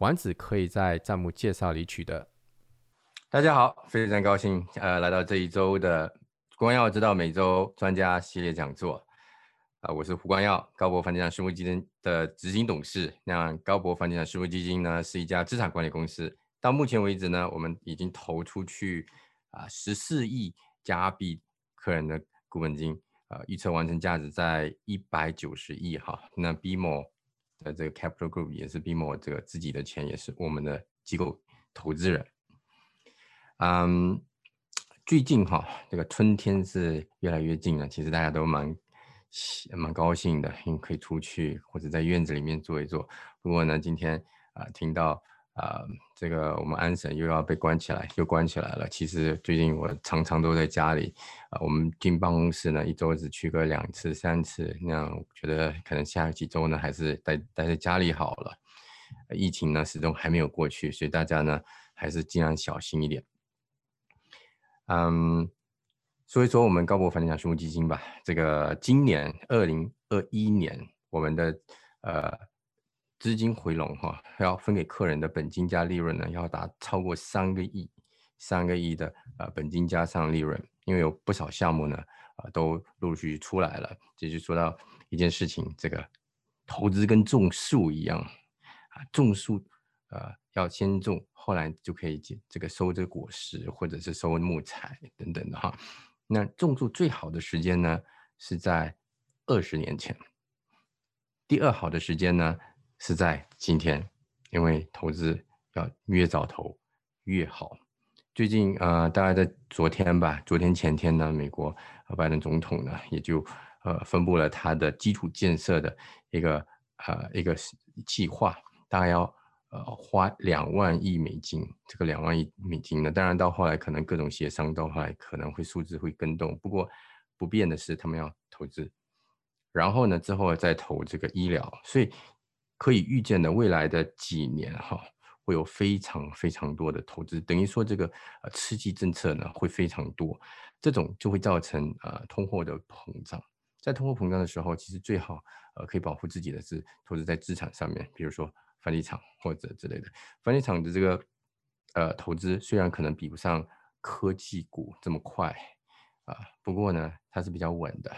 丸子可以在账目介绍里取得。大家好，非常高兴呃来到这一周的光耀之道每周专家系列讲座。啊，我是胡光耀，高博房地产私募基金的执行董事。那高博房地产私募基金呢，是一家资产管理公司。到目前为止呢，我们已经投出去啊十四亿加币客人的股本金，呃，预测完成价值在一百九十亿哈。那 BMO 的这个 Capital Group 也是 BMO 这个自己的钱，也是我们的机构投资人。嗯，最近哈，这个春天是越来越近了，其实大家都蛮。蛮高兴的，因为可以出去或者在院子里面坐一坐。不过呢，今天啊，听到啊，这个我们安省又要被关起来，又关起来了。其实最近我常常都在家里啊，我们进办公室呢，一周只去个两次、三次，那样觉得可能下几周呢，还是待待在家里好了。疫情呢，始终还没有过去，所以大家呢，还是尽量小心一点。嗯。说一说我们高博房地产私募基金吧。这个今年二零二一年，我们的呃资金回笼哈，要分给客人的本金加利润呢，要达超过三个亿，三个亿的呃本金加上利润。因为有不少项目呢，啊都陆陆续续出来了。这就说到一件事情，这个投资跟种树一样啊，种树呃要先种，后来就可以这个收这个果实，或者是收木材等等的哈。那种树最好的时间呢，是在二十年前。第二好的时间呢，是在今天，因为投资要越早投越好。最近呃，大概在昨天吧，昨天前天呢，美国拜登总统呢，也就呃分布了他的基础建设的一个呃一个计划，大概要。呃，花两万亿美金，这个两万亿美金呢，当然到后来可能各种协商，到后来可能会数字会更动。不过不变的是，他们要投资，然后呢，之后再投这个医疗，所以可以预见的未来的几年哈，会有非常非常多的投资，等于说这个呃刺激政策呢会非常多，这种就会造成呃通货的膨胀。在通货膨胀的时候，其实最好呃可以保护自己的是投资在资产上面，比如说。房地产或者之类的，房地产的这个呃投资虽然可能比不上科技股这么快啊，不过呢它是比较稳的，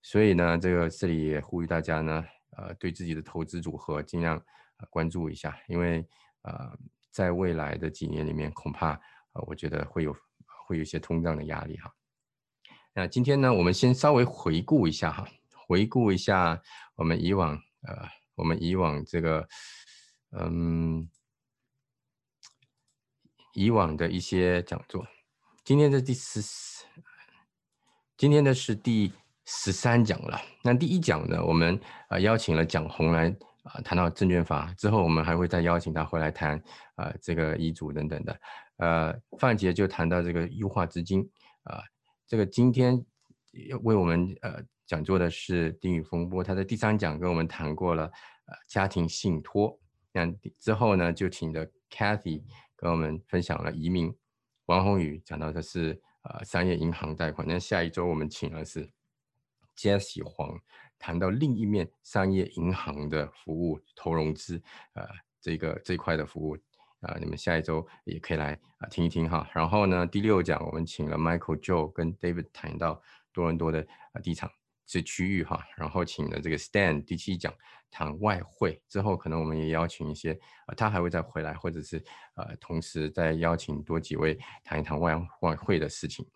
所以呢这个这里也呼吁大家呢呃对自己的投资组合尽量关注一下，因为呃在未来的几年里面恐怕呃我觉得会有会有一些通胀的压力哈。那今天呢我们先稍微回顾一下哈，回顾一下我们以往呃我们以往这个。嗯，以往的一些讲座，今天的第十，今天的是第十三讲了。那第一讲呢，我们呃邀请了蒋红来啊谈到证券法，之后我们还会再邀请他回来谈啊这个遗嘱等等的。呃，范杰就谈到这个优化资金啊，这个今天为我们呃讲座的是丁宇峰波，他在第三讲跟我们谈过了呃家庭信托。那之后呢，就请的 Cathy 跟我们分享了移民，王宏宇讲到的是呃商业银行贷款。那下一周我们请的是 Jesse 黄，谈到另一面商业银行的服务投融资，呃这个这一块的服务，啊你们下一周也可以来啊听一听哈。然后呢第六讲我们请了 Michael Joe 跟 David 谈到多伦多的啊地产。这区域哈，然后请了这个 Stan 第七讲谈外汇之后，可能我们也邀请一些，呃，他还会再回来，或者是呃，同时再邀请多几位谈一谈外外汇的事情。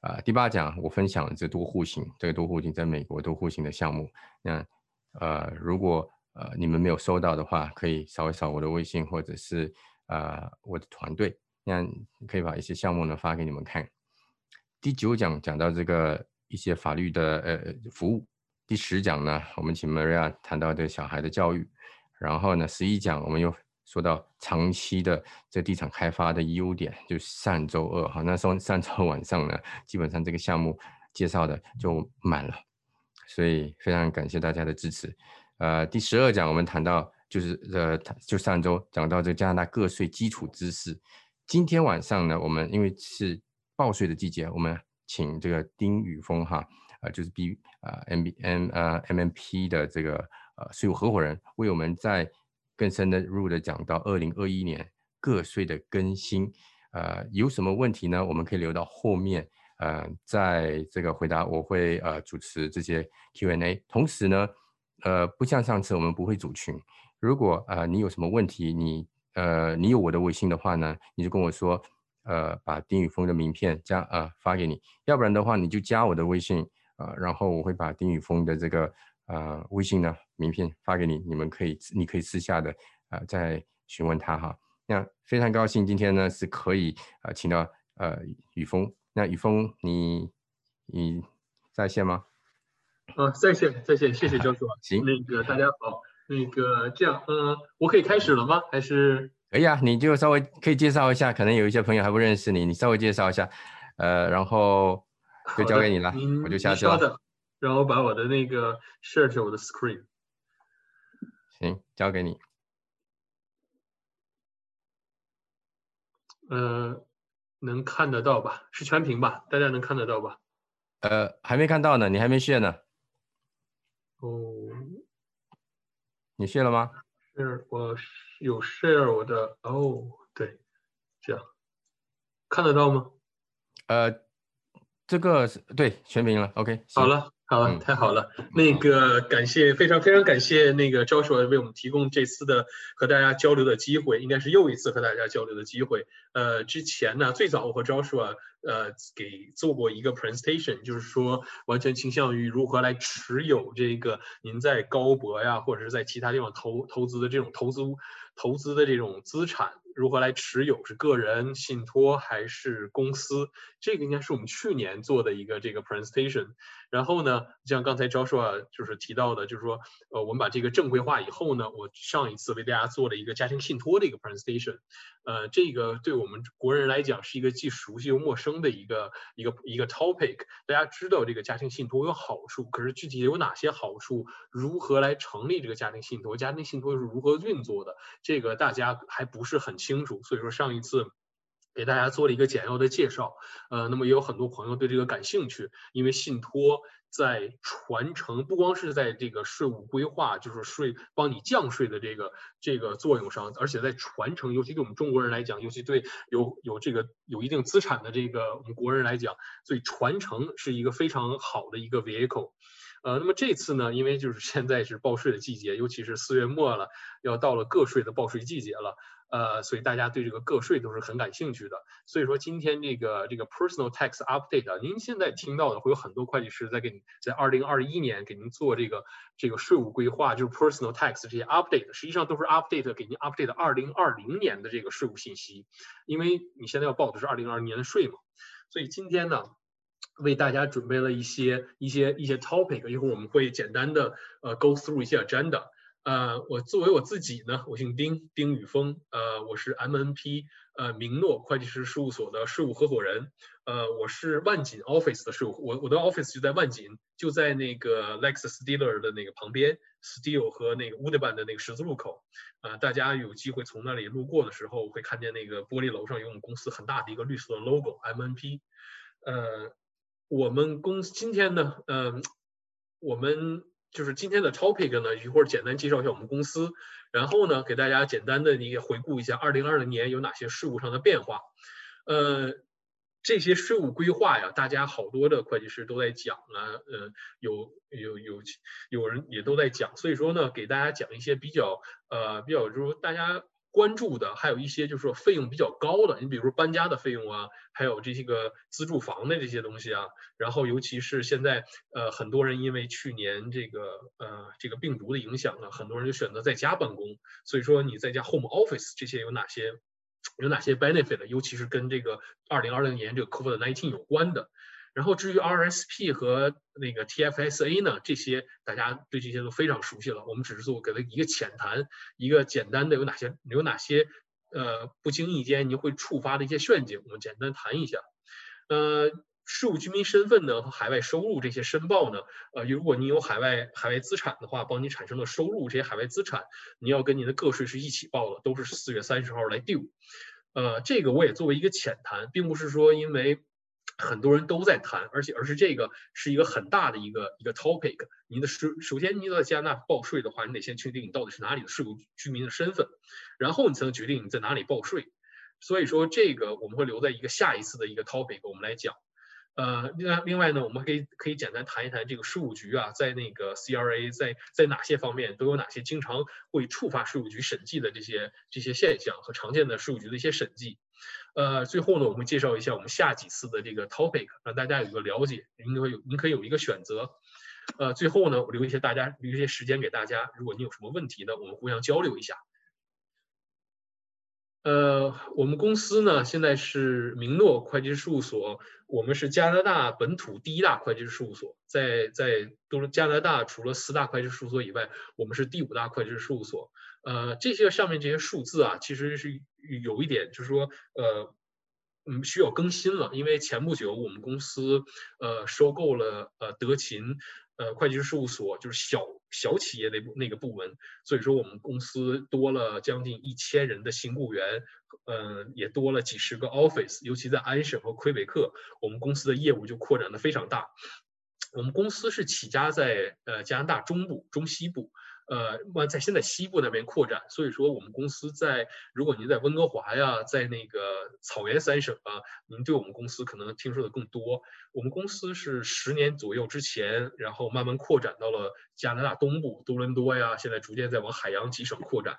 啊，第八讲我分享了这多户型，这个多户型在美国多户型的项目。那呃，如果呃你们没有收到的话，可以扫一扫我的微信，或者是呃我的团队，那可以把一些项目呢发给你们看。第九讲讲到这个。一些法律的呃服务。第十讲呢，我们请 Maria 谈到这小孩的教育。然后呢，十一讲我们又说到长期的这地产开发的优点，就上周二哈，那时候上周晚上呢，基本上这个项目介绍的就满了，所以非常感谢大家的支持。呃，第十二讲我们谈到就是呃，就上周讲到这加拿大个税基础知识。今天晚上呢，我们因为是报税的季节，我们请这个丁宇峰哈，呃，就是 B 啊 M B M 呃 M M P 的这个呃税务合伙人，为我们在更深的入的讲到二零二一年个税的更新。呃，有什么问题呢？我们可以留到后面，呃，在这个回答我会呃主持这些 Q A，同时呢。呃，不像上次我们不会组群。如果呃你有什么问题，你呃你有我的微信的话呢，你就跟我说，呃把丁宇峰的名片加呃发给你，要不然的话你就加我的微信呃，然后我会把丁宇峰的这个呃微信呢名片发给你，你们可以你可以私下的呃再询问他哈。那非常高兴今天呢是可以呃请到呃雨峰，那雨峰你你在线吗？啊，在线在线，谢谢教授。行，那个大家好，那个这样，嗯，我可以开始了吗？还是可以啊？你就稍微可以介绍一下，可能有一些朋友还不认识你，你稍微介绍一下，呃，然后就交给你了，我就下去了。然后把我的那个 share 我的 screen。行，交给你。呃，能看得到吧？是全屏吧？大家能看得到吧？呃，还没看到呢，你还没 share 呢。哦，你卸了吗？share 我有 share 我的哦，对，这样看得到吗？呃，这个是对全屏了，OK，好了。好，太好了。那个感谢，非常非常感谢那个 Joshua 为我们提供这次的和大家交流的机会，应该是又一次和大家交流的机会。呃，之前呢，最早我和 Joshua 呃给做过一个 presentation，就是说完全倾向于如何来持有这个您在高博呀或者是在其他地方投投资的这种投资投资的这种资产。如何来持有？是个人信托还是公司？这个应该是我们去年做的一个这个 presentation。然后呢，像刚才教授啊，就是提到的，就是说，呃，我们把这个正规化以后呢，我上一次为大家做了一个家庭信托的一个 presentation。呃，这个对我们国人来讲是一个既熟悉又陌生的一个一个一个 topic。大家知道这个家庭信托有好处，可是具体有哪些好处？如何来成立这个家庭信托？家庭信托是如何运作的？这个大家还不是很清清楚。所以说上一次给大家做了一个简要的介绍。呃，那么也有很多朋友对这个感兴趣，因为信托。在传承，不光是在这个税务规划，就是税帮你降税的这个这个作用上，而且在传承，尤其对我们中国人来讲，尤其对有有这个有一定资产的这个我们国人来讲，所以传承是一个非常好的一个 vehicle。呃，那么这次呢，因为就是现在是报税的季节，尤其是四月末了，要到了个税的报税季节了。呃，所以大家对这个个税都是很感兴趣的。所以说今天这个这个 personal tax update，您现在听到的会有很多会计师在给你在二零二一年给您做这个这个税务规划，就是 personal tax 这些 update，实际上都是 update 给您 update 二零二零年的这个税务信息，因为你现在要报的是二零二零年的税嘛。所以今天呢，为大家准备了一些一些一些 topic，一会儿我们会简单的呃 go through 一些 agenda。呃，我作为我自己呢，我姓丁，丁宇峰，呃，我是 MNP，呃，明诺会计师事务所的税务合伙人，呃，我是万锦 Office 的税务，我我的 Office 就在万锦，就在那个 Lexus Dealer 的那个旁边，Steel 和那个 Woodbine 的那个十字路口，呃，大家有机会从那里路过的时候，会看见那个玻璃楼上有我们公司很大的一个绿色的 logo，MNP，呃，我们公司今天呢，嗯，我们。就是今天的 topic 呢，一会儿简单介绍一下我们公司，然后呢，给大家简单的你也回顾一下二零二零年有哪些税务上的变化。呃，这些税务规划呀，大家好多的会计师都在讲啊，呃，有有有有人也都在讲，所以说呢，给大家讲一些比较呃比较就是大家。关注的还有一些就是说费用比较高的，你比如说搬家的费用啊，还有这些个自住房的这些东西啊，然后尤其是现在呃很多人因为去年这个呃这个病毒的影响呢，很多人就选择在家办公，所以说你在家 home office 这些有哪些有哪些 benefit，尤其是跟这个二零二零年这个 COVID nineteen 有关的。然后至于 RSP 和那个 TFSA 呢，这些大家对这些都非常熟悉了。我们只是做给了一个浅谈，一个简单的有哪些有哪些呃不经意间你会触发的一些陷阱，我们简单谈一下。呃，事务居民身份呢和海外收入这些申报呢，呃，如果你有海外海外资产的话，帮你产生的收入，这些海外资产你要跟你的个税是一起报的，都是四月三十号来 due。呃，这个我也作为一个浅谈，并不是说因为很多人都在谈，而且而是这个是一个很大的一个一个 topic。你的首首先你在加拿大报税的话，你得先确定你到底是哪里的税务居民的身份，然后你才能决定你在哪里报税。所以说这个我们会留在一个下一次的一个 topic 我们来讲。呃，另外另外呢，我们可以可以简单谈一谈这个税务局啊，在那个 CRA 在在哪些方面都有哪些经常会触发税务局审计的这些这些现象和常见的税务局的一些审计。呃，最后呢，我们介绍一下我们下几次的这个 topic，让大家有个了解，您可有您可以有一个选择。呃，最后呢，我留一些大家留一些时间给大家，如果你有什么问题呢，我们互相交流一下。呃，我们公司呢，现在是明诺会计师事务所，我们是加拿大本土第一大会计师事务所，在在都是加拿大除了四大会计师事务所以外，我们是第五大会计师事务所。呃，这些上面这些数字啊，其实是有一点，就是说，呃，嗯，需要更新了，因为前不久我们公司呃收购了呃德勤。呃，会计师事务所就是小小企业那部那个部门，所以说我们公司多了将近一千人的新雇员，呃，也多了几十个 office，尤其在安省和魁北克，我们公司的业务就扩展的非常大。我们公司是起家在呃加拿大中部、中西部。呃，往在现在西部那边扩展，所以说我们公司在，如果您在温哥华呀，在那个草原三省啊，您对我们公司可能听说的更多。我们公司是十年左右之前，然后慢慢扩展到了加拿大东部多伦多呀，现在逐渐在往海洋几省扩展。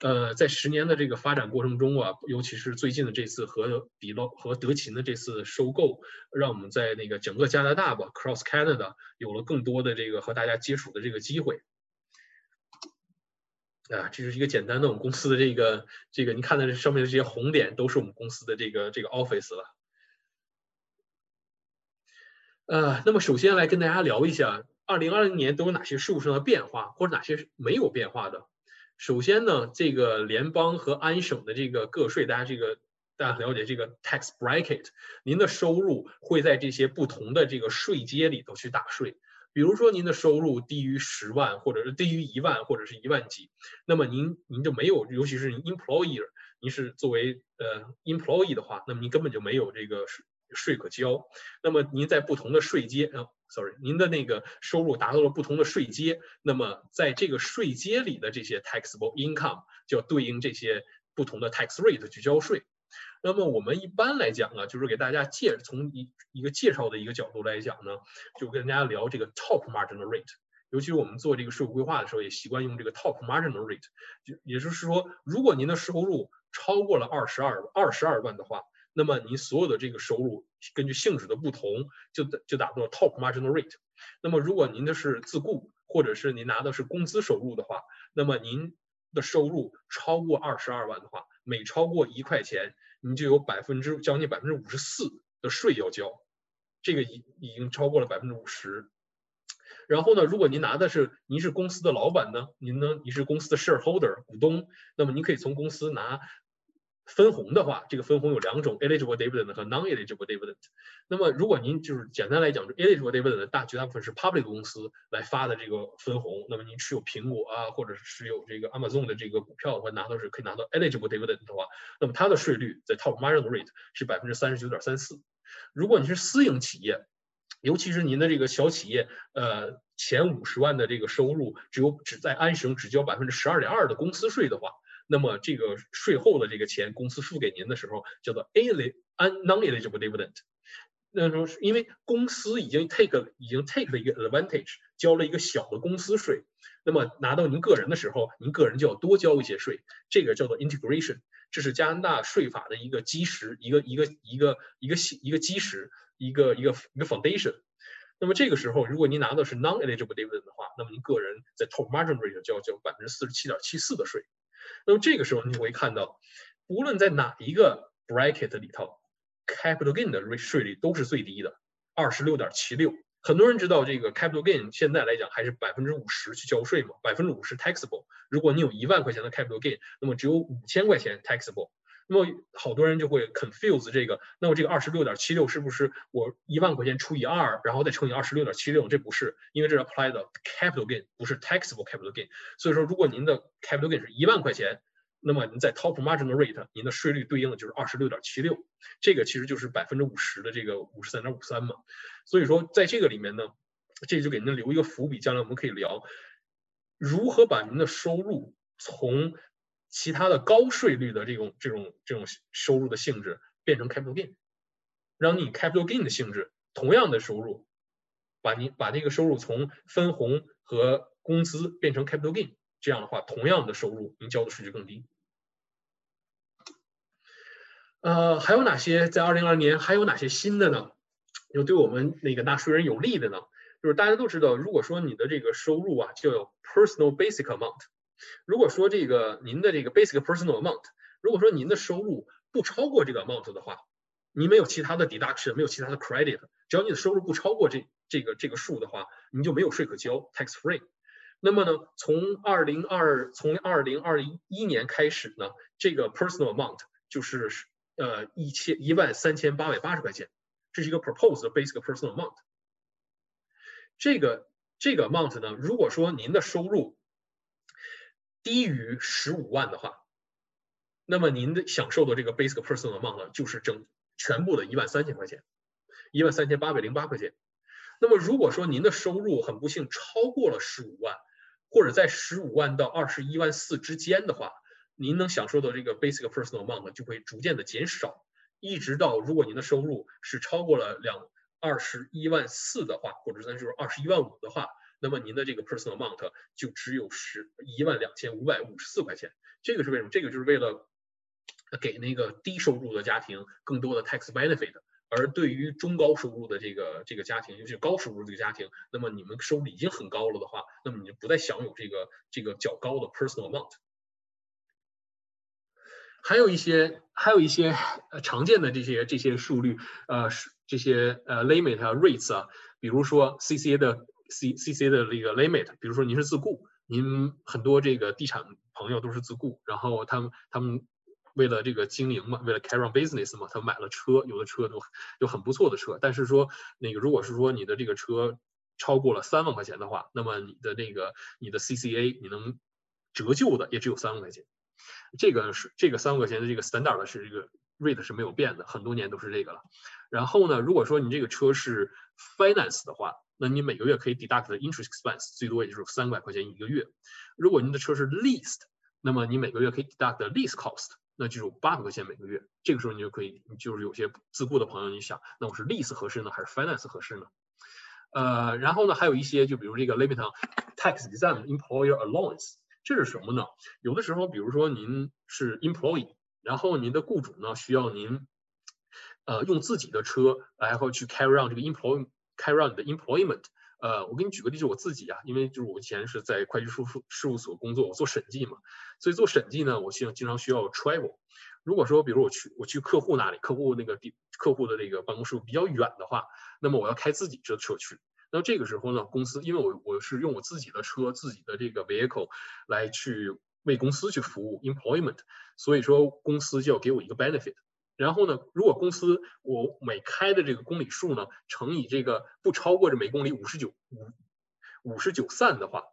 呃，在十年的这个发展过程中啊，尤其是最近的这次和比洛和德勤的这次收购，让我们在那个整个加拿大吧，Cross Canada 有了更多的这个和大家接触的这个机会。啊，这是一个简单的我们公司的这个这个，您看的这上面的这些红点都是我们公司的这个这个 office 了。呃，那么首先来跟大家聊一下，二零二零年都有哪些税务上的变化，或者哪些没有变化的。首先呢，这个联邦和安省的这个个税，大家这个大家了解这个 tax bracket，您的收入会在这些不同的这个税阶里头去打税。比如说您的收入低于十万，或者是低于一万，或者是一万几，那么您您就没有，尤其是 employer，您是作为呃 employee 的话，那么您根本就没有这个税税可交。那么您在不同的税阶，呃，sorry，您的那个收入达到了不同的税阶，那么在这个税阶里的这些 taxable income 就要对应这些不同的 tax rate 去交税。那么我们一般来讲啊，就是给大家介从一一个介绍的一个角度来讲呢，就跟大家聊这个 top marginal rate。尤其是我们做这个税务规划的时候，也习惯用这个 top marginal rate。就也就是说，如果您的收入超过了二十二二十二万的话，那么您所有的这个收入根据性质的不同，就就达到了 top marginal rate。那么如果您的是自雇，或者是您拿的是工资收入的话，那么您的收入超过二十二万的话，每超过一块钱，你就有百分之将近百分之五十四的税要交，这个已已经超过了百分之五十。然后呢，如果您拿的是您是公司的老板呢，您呢你是公司的 shareholder 股东，那么您可以从公司拿。分红的话，这个分红有两种，eligible dividend 和 non-eligible dividend。那么，如果您就是简单来讲，eligible dividend 大绝大部分是 public 公司来发的这个分红。那么您持有苹果啊，或者是持有这个 Amazon 的这个股票的话，拿到是可以拿到 eligible dividend 的话，那么它的税率在 top marginal rate 是百分之三十九点三四。如果你是私营企业，尤其是您的这个小企业，呃，前五十万的这个收入只有只在安省只交百分之十二点二的公司税的话。那么这个税后的这个钱，公司付给您的时候叫做 a l i non-eligible dividend。那时候是因为公司已经 take 已经 take 了一个 advantage，交了一个小的公司税。那么拿到您个人的时候，您个人就要多交一些税。这个叫做 integration，这是加拿大税法的一个基石，一个一个一个一个一个基石，一个一个一个 foundation。那么这个时候，如果您拿到是 non-eligible dividend 的话，那么您个人在 top margin rate 就要交百分之四十七点七四的税。那么这个时候你会看到，无论在哪一个 bracket 里头，capital gain 的税税率都是最低的。二十六点七六。很多人知道这个 capital gain 现在来讲还是百分之五十去交税嘛，百分之五十 taxable。如果你有一万块钱的 capital gain，那么只有五千块钱 taxable。那么好多人就会 confuse 这个，那么这个二十六点七六是不是我一万块钱除以二，然后再乘以二十六点七六？这不是，因为这是 apply 的 capital gain，不是 taxable capital gain。所以说，如果您的 capital gain 是一万块钱，那么您在 top marginal rate，您的税率对应的就是二十六点七六，这个其实就是百分之五十的这个五十三点五三嘛。所以说，在这个里面呢，这就给您留一个伏笔，将来我们可以聊如何把您的收入从其他的高税率的这种这种这种收入的性质变成 capital gain，让你 capital gain 的性质同样的收入，把你把这个收入从分红和工资变成 capital gain。这样的话，同样的收入，您交的税就更低。呃，还有哪些在二零二年还有哪些新的呢？就对我们那个纳税人有利的呢？就是大家都知道，如果说你的这个收入啊，就有 personal basic amount。如果说这个您的这个 basic personal amount，如果说您的收入不超过这个 amount 的话，你没有其他的 deduction，没有其他的 credit，只要你的收入不超过这这个这个数的话，你就没有税可交，tax free。那么呢，从二零二从二零二一年开始呢，这个 personal amount 就是呃一千一万三千八百八十块钱，这是一个 proposed basic personal amount。这个这个 amount 呢，如果说您的收入低于十五万的话，那么您的享受的这个 basic personal amount 就是整全部的一万三千块钱，一万三千八百零八块钱。那么如果说您的收入很不幸超过了十五万，或者在十五万到二十一万四之间的话，您能享受的这个 basic personal amount 就会逐渐的减少，一直到如果您的收入是超过了两二十一万四的话，或者咱就是二十一万五的话，那么您的这个 personal amount 就只有十一万两千五百五十四块钱。这个是为什么？这个就是为了给那个低收入的家庭更多的 tax benefit。而对于中高收入的这个这个家庭，尤其高收入这个家庭，那么你们收入已经很高了的话，那么你就不再享有这个这个较高的 personal amount。还有一些还有一些呃常见的这些这些数率，呃这些呃 limit 啊 rates 啊，比如说 CCA 的 C C C 的这个 limit，比如说您是自雇，您很多这个地产朋友都是自雇，然后他们他们。为了这个经营嘛，为了 carry on business 嘛，他买了车，有的车都有很不错的车。但是说那个，如果是说你的这个车超过了三万块钱的话，那么你的那个你的 CCA 你能折旧的也只有三万块钱。这个是这个三万块钱的这个 standard 是这个 rate 是没有变的，很多年都是这个了。然后呢，如果说你这个车是 finance 的话，那你每个月可以 deduct 的 interest expense 最多也就是三百块钱一个月。如果您的车是 leased，那么你每个月可以 deduct lease cost。那就是八百块钱每个月，这个时候你就可以，就是有些自雇的朋友，你想，那我是 lease 合适呢，还是 finance 合适呢？呃，然后呢，还有一些，就比如这个 limit on tax exempt employer allowance，这是什么呢？有的时候，比如说您是 employee，然后您的雇主呢需要您，呃，用自己的车，然后去 carry on 这个 employee 开让你的 employment。呃，我给你举个例子，我自己啊，因为就是我以前是在会计事务事务所工作，我做审计嘛，所以做审计呢，我需要经常需要 travel。如果说，比如我去我去客户那里，客户那个地客户的这个办公室比较远的话，那么我要开自己的车去。那这个时候呢，公司因为我我是用我自己的车，自己的这个 vehicle 来去为公司去服务 employment，所以说公司就要给我一个 benefit。然后呢，如果公司我每开的这个公里数呢，乘以这个不超过这每公里五十九五五十九散的话，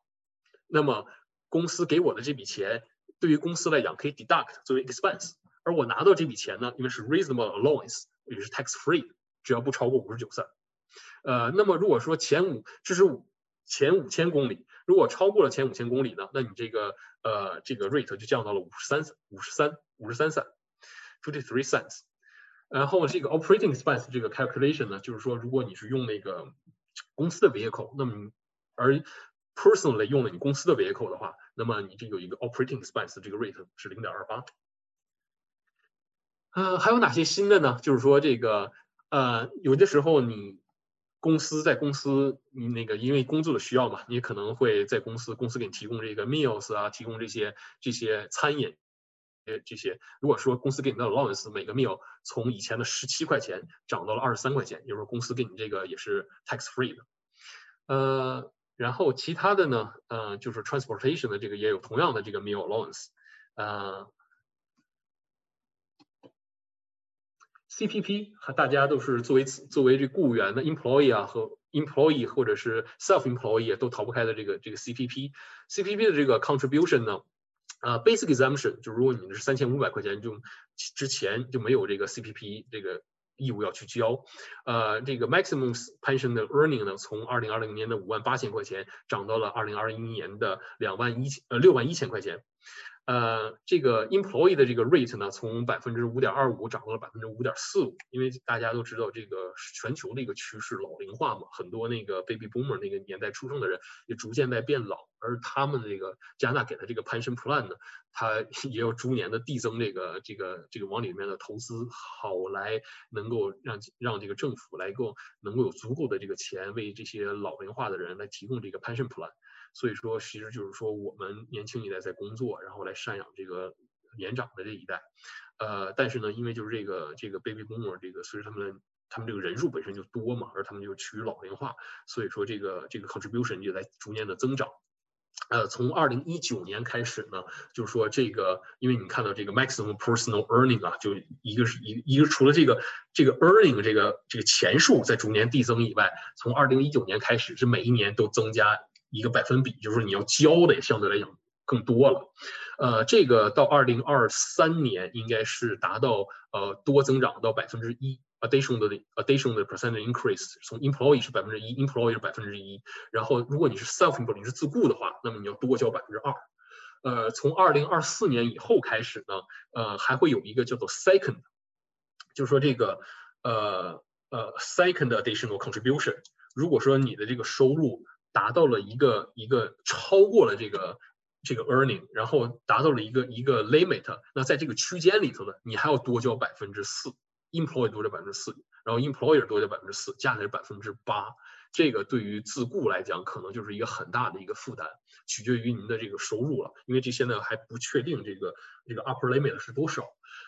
那么公司给我的这笔钱，对于公司来讲可以 deduct 作为 expense，而我拿到这笔钱呢，因为是 reasonable allowance，也是 tax free，只要不超过五十九散。呃，那么如果说前五这是五前五千公里，如果超过了前五千公里呢，那你这个呃这个 rate 就降到了五十三五十三五十三散。Fifty three cents，然后这个 operating expense 这个 calculation 呢，就是说如果你是用那个公司的 vehicle，那么而 personally 用了你公司的 vehicle 的话，那么你这有一个 operating expense 这个 rate 是零点二八。呃，还有哪些新的呢？就是说这个呃，有的时候你公司在公司你那个因为工作的需要嘛，你可能会在公司公司给你提供这个 meals 啊，提供这些这些餐饮。这些。如果说公司给你的 allowance 每个 meal 从以前的十七块钱涨到了二十三块钱，也就是说公司给你这个也是 tax free 的。呃，然后其他的呢，呃，就是 transportation 的这个也有同样的这个 meal allowance。呃，CPP 和大家都是作为作为这雇员的 employee 啊和 employee 或者是 self employee 都逃不开的这个这个 CPP。CPP 的这个 contribution 呢？呃，basic exemption 就如果你是三千五百块钱，就之前就没有这个 CPP 这个义务要去交。呃，这个 maximum pension 的 earning 呢，从二零二零年的五万八千块钱涨到了二零二一年的两万一千呃六万一千块钱。呃，这个 employee 的这个 rate 呢，从百分之五点二五涨到了百分之五点四五，因为大家都知道这个全球的一个趋势老龄化嘛，很多那个 baby boomer 那个年代出生的人也逐渐在变老，而他们这个加拿大给的这个 pension plan 呢，它也要逐年的递增这个这个这个往里面的投资，好来能够让让这个政府来够能够有足够的这个钱为这些老龄化的人来提供这个 pension plan。所以说，其实就是说，我们年轻一代在工作，然后来赡养这个年长的这一代。呃，但是呢，因为就是这个这个 baby boomer 这个，随着他们他们这个人数本身就多嘛，而他们就趋于老龄化，所以说这个这个 contribution 就在逐年的增长。呃，从二零一九年开始呢，就是说这个，因为你看到这个 maximum personal earning 啊，就一个是一一个除了这个这个 earning 这个这个钱数在逐年递增以外，从二零一九年开始是每一年都增加。一个百分比，就是你要交的也相对来讲更多了，呃，这个到二零二三年应该是达到呃多增长到百分之一，additional 的 additional 的 percent increase，从 employee 是百分之一，employee 是百分之一，然后如果你是 self employee 是自雇的话，那么你要多交百分之二，呃，从二零二四年以后开始呢，呃，还会有一个叫做 second，就是说这个呃呃 second additional contribution，如果说你的这个收入达到了一个一个超过了这个这个 earning，然后达到了一个一个 limit，那在这个区间里头呢，你还要多交百分之四，employee 多交百分之四，然后 employer 多交百分之四，加起来百分之八。这个对于自雇来讲，可能就是一个很大的一个负担，取决于您的这个收入了，因为这现在还不确定这个这个 upper limit 是多少。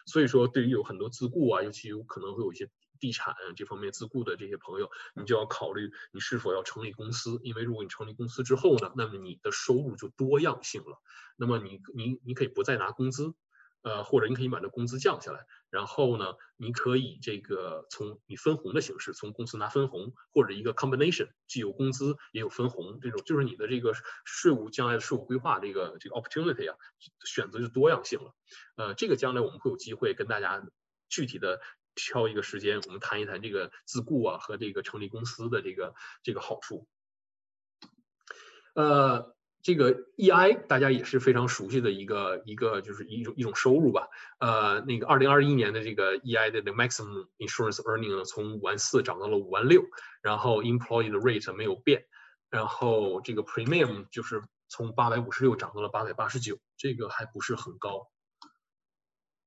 所以说，对于有很多自雇啊，尤其有可能会有一些。地产这方面自雇的这些朋友，你就要考虑你是否要成立公司，因为如果你成立公司之后呢，那么你的收入就多样性了。那么你你你可以不再拿工资，呃，或者你可以把这工资降下来，然后呢，你可以这个从你分红的形式，从公司拿分红，或者一个 combination，既有工资也有分红，这种就是你的这个税务将来的税务规划这个这个 opportunity 啊，选择就多样性了。呃，这个将来我们会有机会跟大家具体的。挑一个时间，我们谈一谈这个自雇啊和这个成立公司的这个这个好处。呃，这个 EI 大家也是非常熟悉的一个一个就是一种一种收入吧。呃，那个二零二一年的这个 EI 的 maximum insurance earning 呢，从五万四涨到了五万六，然后 employee 的 rate 没有变，然后这个 premium 就是从八百五十六涨到了八百八十九，这个还不是很高。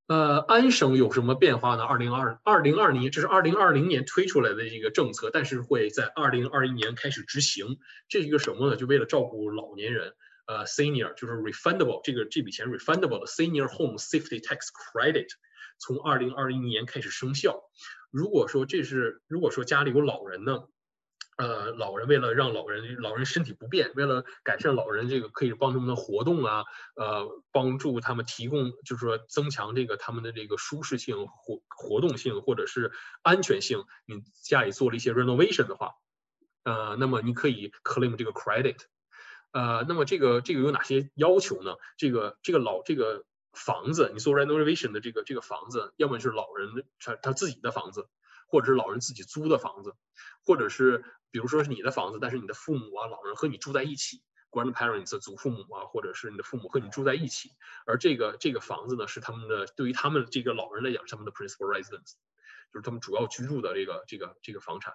呃，安省有什么变化呢？二零二二零二零，这是二零二零年推出来的一个政策，但是会在二零二一年开始执行。这是一个什么呢？就为了照顾老年人，呃，senior 就是 refundable 这个这笔钱 refundable 的 senior home safety tax credit，从二零二一年开始生效。如果说这是如果说家里有老人呢？呃，老人为了让老人老人身体不便，为了改善老人这个可以帮他们的活动啊，呃，帮助他们提供就是说增强这个他们的这个舒适性、活活动性或者是安全性，你家里做了一些 renovation 的话，呃，那么你可以 claim 这个 credit，呃，那么这个这个有哪些要求呢？这个这个老这个房子，你做 renovation 的这个这个房子，要么就是老人他他自己的房子，或者是老人自己租的房子，或者是。比如说是你的房子，但是你的父母啊、老人和你住在一起，grandparents 祖父母啊，或者是你的父母和你住在一起，而这个这个房子呢，是他们的对于他们这个老人来讲，是他们的 principal residence，就是他们主要居住的这个这个这个房产。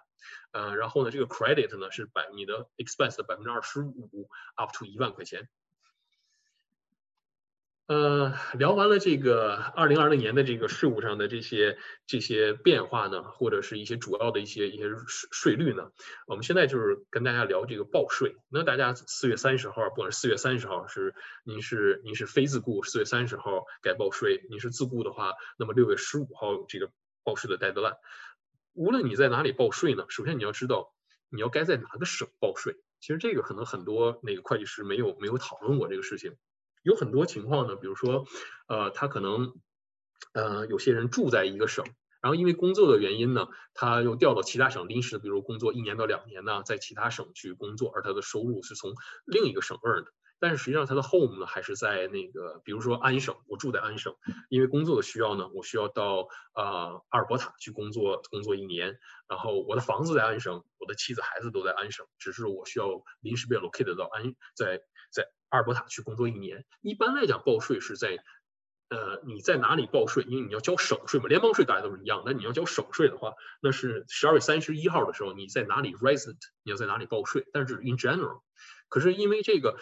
呃，然后呢，这个 credit 呢是百你的 expense 的百分之二十五，up to 一万块钱。呃，聊完了这个二零二零年的这个税务上的这些这些变化呢，或者是一些主要的一些一些税税率呢，我们现在就是跟大家聊这个报税。那大家四月三十号，不管是四月三十号是您是您是非自雇，四月三十号该报税；您是自雇的话，那么六月十五号这个报税的 deadline。无论你在哪里报税呢，首先你要知道你要该在哪个省报税。其实这个可能很多那个会计师没有没有讨论过这个事情。有很多情况呢，比如说，呃，他可能，呃，有些人住在一个省，然后因为工作的原因呢，他又调到其他省临时，比如工作一年到两年呢，在其他省去工作，而他的收入是从另一个省 earn 的，但是实际上他的 home 呢还是在那个，比如说安省，我住在安省，因为工作的需要呢，我需要到呃阿尔伯塔去工作工作一年，然后我的房子在安省，我的妻子孩子都在安省，只是我需要临时被 locate 到安在在。阿尔伯塔去工作一年，一般来讲报税是在，呃，你在哪里报税？因为你要交省税嘛，联邦税大家都是一样。那你要交省税的话，那是十二月三十一号的时候，你在哪里 resident，你要在哪里报税。但是 in general，可是因为这个，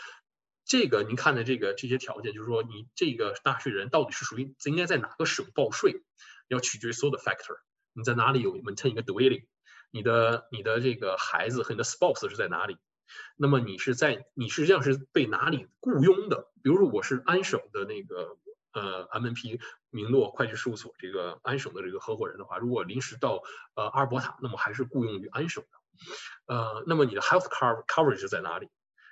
这个您看的这个这些条件，就是说你这个纳税人到底是属于应该在哪个省报税，要取决于所有的 factor。你在哪里有 maintain 一个 dwelling？你的你的这个孩子和你的 spouse 是在哪里？那么你是在你实际上是被哪里雇佣的？比如说我是安省的那个呃 MNP 明诺会计事务所这个安省的这个合伙人的话，如果临时到呃阿尔伯塔，那么还是雇佣于安省的。呃，那么你的 health cover coverage 在哪里？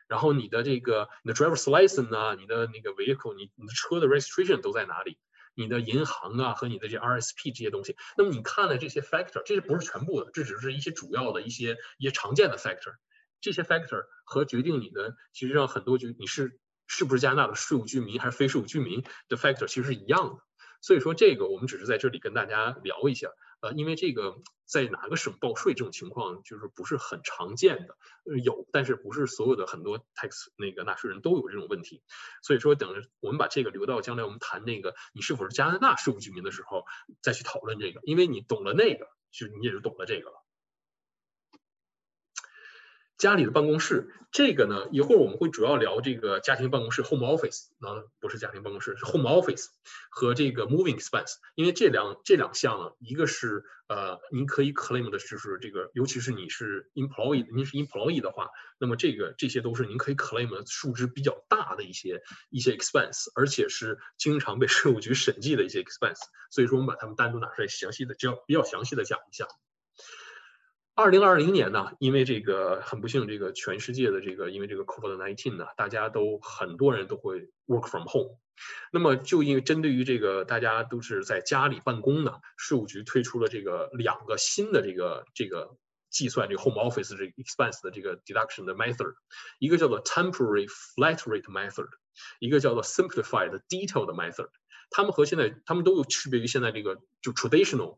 然后你的这个你的 driver's license 啊，你的那个 vehicle，你你的车的 registration 都在哪里？你的银行啊和你的这 RSP 这些东西，那么你看了这些 factor，这些不是全部的，这只是一些主要的一些一些常见的 factor。这些 factor 和决定你的，其实上很多就你是是不是加拿大的税务居民还是非税务居民的 factor 其实是一样的。所以说这个我们只是在这里跟大家聊一下，呃，因为这个在哪个省报税这种情况就是不是很常见的，有，但是不是所有的很多 tax 那个纳税人都有这种问题。所以说等着我们把这个留到将来我们谈那个你是否是加拿大税务居民的时候再去讨论这个，因为你懂了那个，就你也就懂了这个了。家里的办公室，这个呢，一会儿我们会主要聊这个家庭办公室 （home office），啊，不是家庭办公室，是 home office 和这个 moving expense。因为这两这两项呢，一个是呃，您可以 claim 的就是这个，尤其是你是 employee，您是 employee 的话，那么这个这些都是您可以 claim 的数值比较大的一些一些 expense，而且是经常被税务局审计的一些 expense。所以说，我们把它们单独拿出来，详细的，只要比较详细的讲一下。二零二零年呢，因为这个很不幸，这个全世界的这个因为这个 COVID-19 呢，大家都很多人都会 work from home。那么就因为针对于这个大家都是在家里办公呢，税务局推出了这个两个新的这个这个计算这个 home office 这个 expense 的这个 deduction 的 method，一个叫做 temporary flat rate method，一个叫做 simplified detailed method。他们和现在他们都有区别于现在这个就 traditional。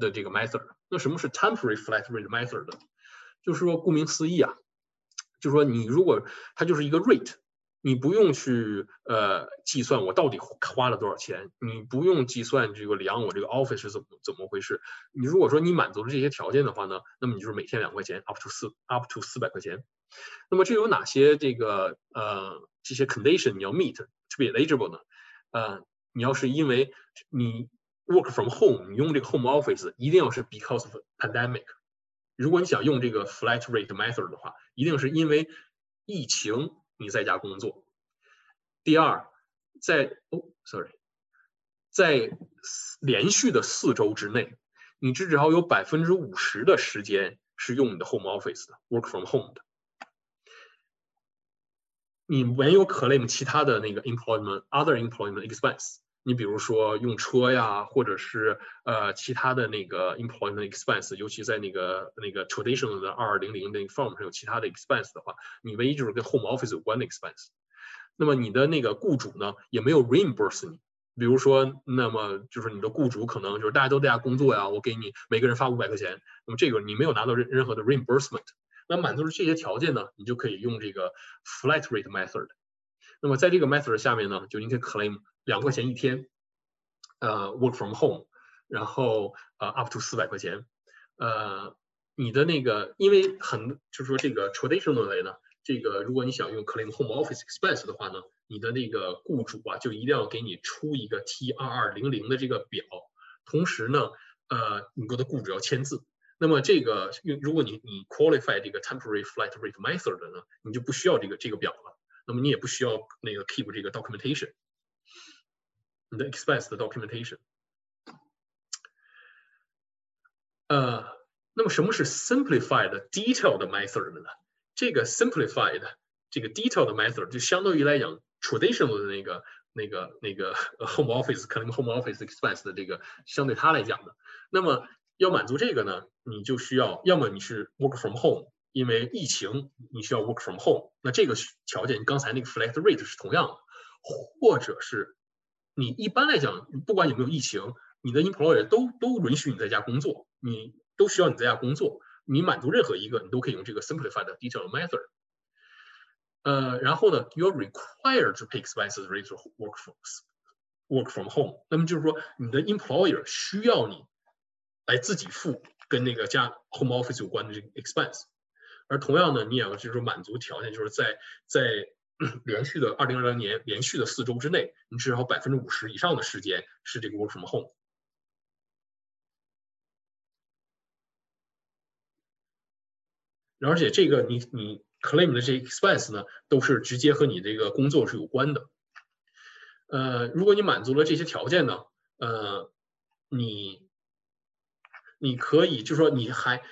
的这个 method，那什么是 temporary flat rate method？就是说，顾名思义啊，就是说你如果它就是一个 rate，你不用去呃计算我到底花了多少钱，你不用计算这个量我这个 office 是怎么怎么回事。你如果说你满足了这些条件的话呢，那么你就是每天两块钱，up to 四 up to 四百块钱。那么这有哪些这个呃这些 condition 你要 meet to be eligible 呢？呃，你要是因为你 Work from home，你用这个 home office 一定要是 because of pandemic。如果你想用这个 flat rate method 的话，一定是因为疫情你在家工作。第二，在哦，sorry，在连续的四周之内，你至少有百分之五十的时间是用你的 home office 的 work from home 的。你没有 claim 其他的那个 employment other employment expense。你比如说用车呀，或者是呃其他的那个 employment expense，尤其在那个那个 traditional 的二二零零那个 form 上有其他的 expense 的话，你唯一就是跟 home office 有关的 expense。那么你的那个雇主呢，也没有 reimburse 你。比如说，那么就是你的雇主可能就是大家都在家工作呀，我给你每个人发五百块钱，那么这个你没有拿到任任何的 reimbursement。那满足了这些条件呢，你就可以用这个 flat rate method。那么在这个 method 下面呢，就你可以 claim。两块钱一天，呃，work from home，然后呃，up to 四百块钱，呃，你的那个，因为很就是说这个 traditionally 呢，这个如果你想用 claim home office expense 的话呢，你的那个雇主啊，就一定要给你出一个 T 二二零零的这个表，同时呢，呃，你的雇主要签字。那么这个，如果你你 qualify 这个 temporary flight rate method 呢，你就不需要这个这个表了。那么你也不需要那个 keep 这个 documentation，the expense 的 documentation。呃，那么什么是 simplified detailed method 呢？这个 simplified 这个 detailed method 就相当于来讲 traditional 的那个那个那个 home office 可能 home office expense 的这个相对它来讲的。那么要满足这个呢，你就需要要么你是 work from home，因为疫情你需要 work from home，那这个条件刚才那个 flat rate 是同样的，或者是你一般来讲不管有没有疫情，你的 employer 都都允许你在家工作，你都需要你在家工作，你满足任何一个你都可以用这个 simplified detail method。呃，然后呢，you're required to pay expenses related work from work from home，那么就是说你的 employer 需要你。来自己付跟那个加 home office 有关的这个 expense，而同样呢，你也要就是满足条件，就是在在 连续的二零二零年连续的四周之内，你至少百分之五十以上的时间是这个 work from home。而且这个你你 claim 的这 expense 呢，都是直接和你这个工作是有关的。呃，如果你满足了这些条件呢，呃，你。你可以就是说你还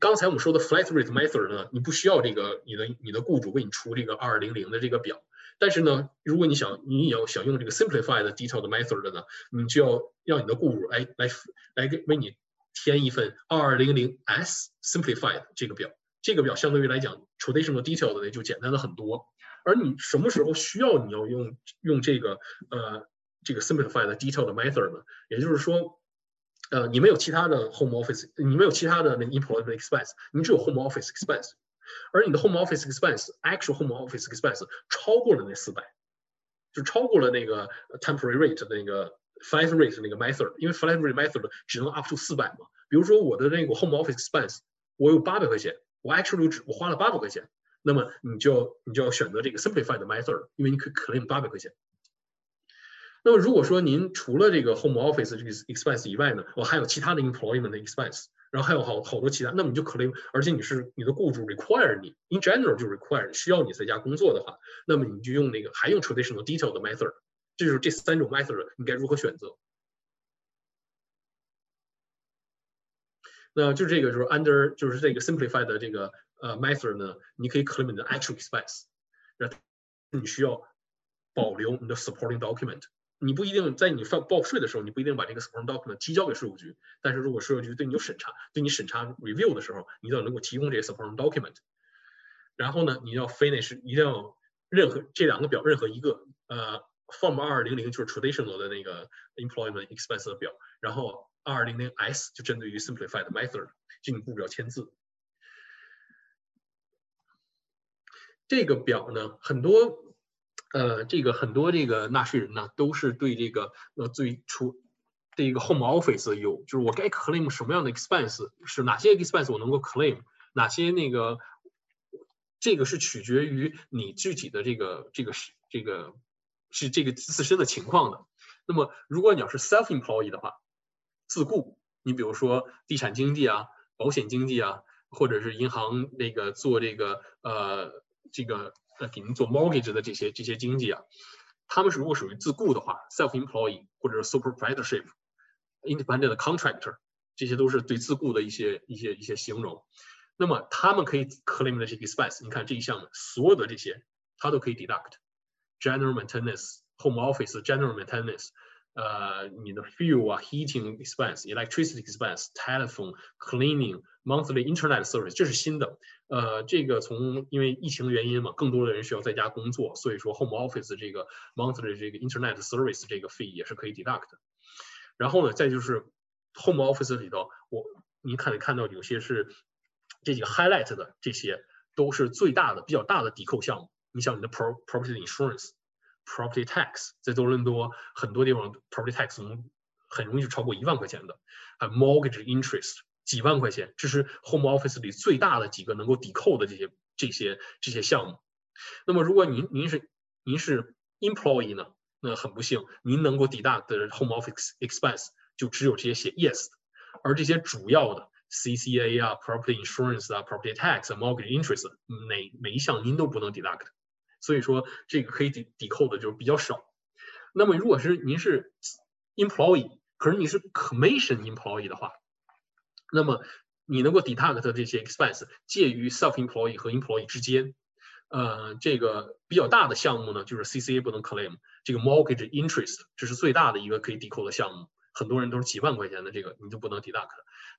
刚才我们说的 flat rate method 呢，你不需要这个你的你的雇主为你出这个二二零零的这个表，但是呢，如果你想你也要想用这个 simplified detailed method 的呢，你就要让你的雇主来来来给为你填一份二二零零 S simplified 这个表，这个表相对于来讲 traditional detailed 的就简单了很多。而你什么时候需要你要用用这个呃这个 simplified detailed method 呢？也就是说。呃，你没有其他的 home office，你没有其他的那个 employment expense，你只有 home office expense，而你的 home office expense，actual home office expense 超过了那四百，就超过了那个 temporary rate 那个 flat rate 那个 method，因为 flat rate method 只能 up to 四百嘛。比如说我的那个 home office expense，我有八百块钱，我 actually 只我花了八百块钱，那么你就你就要选择这个 simplified method，因为你可以 claim 八百块钱。 那么如果说您除了这个 home office 这个 expense 以外呢，我还有其他的 employment 的 expense，然后还有好好多其他，那么你就 claim，而且你是你的雇主 require 你，in general 就 require 需要你在家工作的话，那么你就用那个还用 traditional detail 的 method，这就是这三种 method 你该如何选择。那就这个就是 under 就是这个 simplified 的这个呃 method 呢，你可以 claim 你的 actual expense，然后你需要保留你的 supporting document。你不一定在你放报税的时候，你不一定把这个 support document 提交给税务局。但是如果税务局对你有审查，对你审查 review 的时候，你要能够提供这些 support document。然后呢，你要 finish 一定要任何这两个表任何一个，呃，form 二二零零就是 traditional 的那个 employment expense 的表，然后二二零零 S 就针对于 simplified method，就你雇主要签字。这个表呢，很多。呃，这个很多这个纳税人呢，都是对这个呃最初这个 home office 有，就是我该 claim 什么样的 expense，是哪些 expense 我能够 claim，哪些那个这个是取决于你具体的这个这个是这个是这个自身的情况的。那么如果你要是 self employee 的话，自雇，你比如说地产经纪啊、保险经纪啊，或者是银行那个做这个呃这个。那，给您做 mortgage 的这些这些经济啊，他们是如果属于自雇的话，self-employed 或者是 superproprietorship，independent contractor，这些都是对自雇的一些一些一些形容。那么他们可以 claim 的这些 expense，你看这一项所有的这些，他都可以 deduct。General maintenance、home office、general maintenance。呃，你的 fuel 啊，heating expense、electricity expense、telephone、cleaning、monthly internet service，这是新的。呃，这个从因为疫情的原因嘛，更多的人需要在家工作，所以说 home office 这个 monthly 这个 internet service 这个费也是可以 deduct。然后呢，再就是 home office 里头，我你看看到有些是这几个 highlight 的，这些都是最大的、比较大的抵扣项目。你像你的 pro property insurance。Property tax 在多伦多很多地方，property tax 能很容易就超过一万块钱的，还有 mortgage interest 几万块钱，这是 home office 里最大的几个能够抵扣的这些这些这些项目。那么如果您您是您是 employee 呢，那很不幸，您能够 deduct 的 home office expense 就只有这些写 yes，而这些主要的 CCA 啊、property insurance 啊、property tax 啊、mortgage interest 每每一项您都不能 deduct，所以说这个可以抵抵扣的就是比较少。那么如果是您是 employee，可是你是 commission employee 的话，那么你能够 deduct 的这些 expense 介于 self-employee 和 employee 之间。呃，这个比较大的项目呢，就是 CCA 不能 claim，这个 mortgage interest 这是最大的一个可以抵扣的项目，很多人都是几万块钱的这个你就不能 deduct。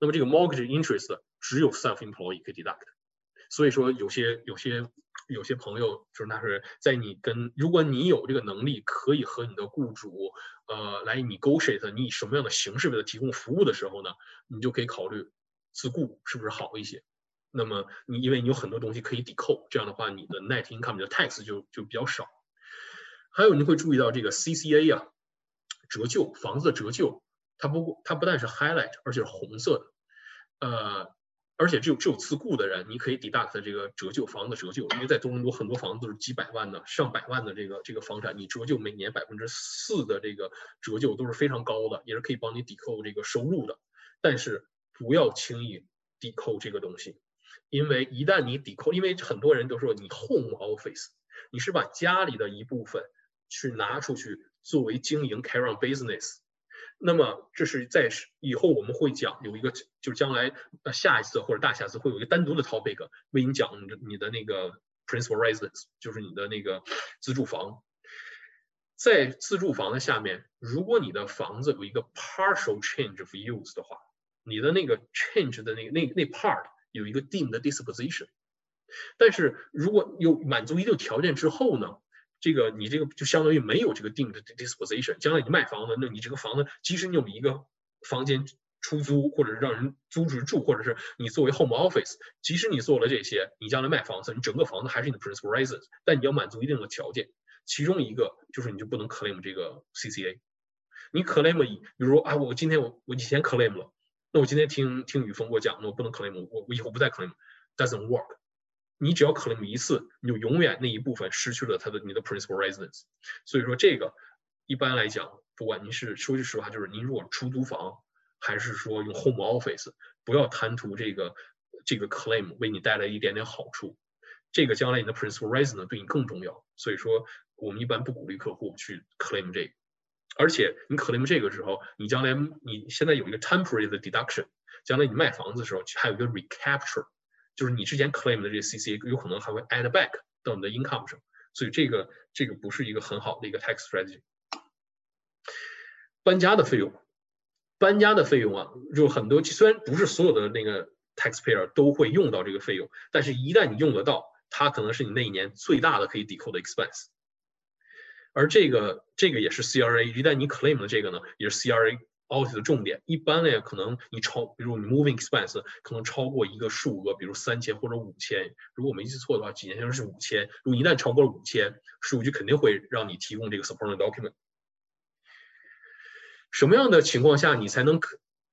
那么这个 mortgage interest 只有 self-employee 可以 deduct。所以说有些有些有些朋友就是那是在你跟如果你有这个能力，可以和你的雇主呃来 negotiate 你以什么样的形式为他提供服务的时候呢，你就可以考虑自雇是不是好一些。那么你因为你有很多东西可以抵扣，这样的话你的 net income 的 tax 就就比较少。还有你会注意到这个 CCA 啊，折旧房子的折旧，它不它不但是 highlight，而且是红色的，呃，而且只有只有自雇的人，你可以 deduct 这个折旧房子折旧，因为在多伦多很多房子都是几百万的、上百万的这个这个房产，你折旧每年百分之四的这个折旧都是非常高的，也是可以帮你抵扣这个收入的。但是不要轻易抵扣这个东西。因为一旦你抵扣，因为很多人都说你 home office，你是把家里的一部分去拿出去作为经营 carry on business，那么这是在以后我们会讲有一个，就是将来呃下一次或者大下次会有一个单独的 topic 为你讲你的那个 principal residence，就是你的那个自住房，在自住房的下面，如果你的房子有一个 partial change of use 的话，你的那个 change 的那个那那 part。有一个 deemed disposition，但是如果有满足一定条件之后呢，这个你这个就相当于没有这个定的 disposition，。将来你卖房子，那你这个房子即使你有一个房间出租，或者是让人租出去住，或者是你作为 home office，即使你做了这些，你将来卖房子，你整个房子还是你的 principal residence，但你要满足一定的条件，其中一个就是你就不能 claim 这个 CCA。你 claim，比如说啊，我今天我我以前 claim 了。那我今天听听雨峰给我讲，那我不能 claim，我我以后不再 claim，doesn't work。你只要 claim 一次，你就永远那一部分失去了它的你的 principal residence。所以说这个一般来讲，不管您是说句实话，就是您如果出租房，还是说用 home office，不要贪图这个这个 claim 为你带来一点点好处，这个将来你的 principal residence 对你更重要。所以说我们一般不鼓励客户去 claim 这个。而且你 claim 这个时候，你将来你现在有一个 temporary 的 deduction，将来你卖房子的时候还有一个 recapture，就是你之前 claim 的这个 C C 有可能还会 add back 到你的 income 上，所以这个这个不是一个很好的一个 tax strategy。搬家的费用，搬家的费用啊，就很多虽然不是所有的那个 taxpayer 都会用到这个费用，但是一旦你用得到，它可能是你那一年最大的可以抵扣的 expense。而这个这个也是 CRA，一旦你 claim 了这个呢，也是 CRA out 的重点。一般呢，可能你超，比如你 moving expense 可能超过一个数额，比如三千或者五千。如果我没记错的话，几年前是五千。如果一旦超过了五千，税务局肯定会让你提供这个 supporting document。什么样的情况下你才能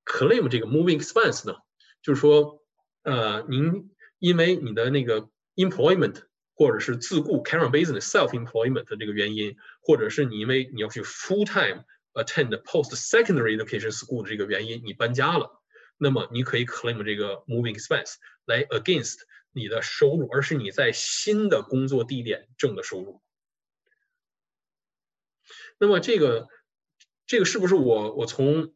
claim 这个 moving expense 呢？就是说，呃，您因为你的那个 employment。或者是自雇 carry on business self employment 的这个原因，或者是你因为你要去 full time attend post secondary education school 的这个原因，你搬家了，那么你可以 claim 这个 moving expense 来 against 你的收入，而是你在新的工作地点挣的收入。那么这个这个是不是我我从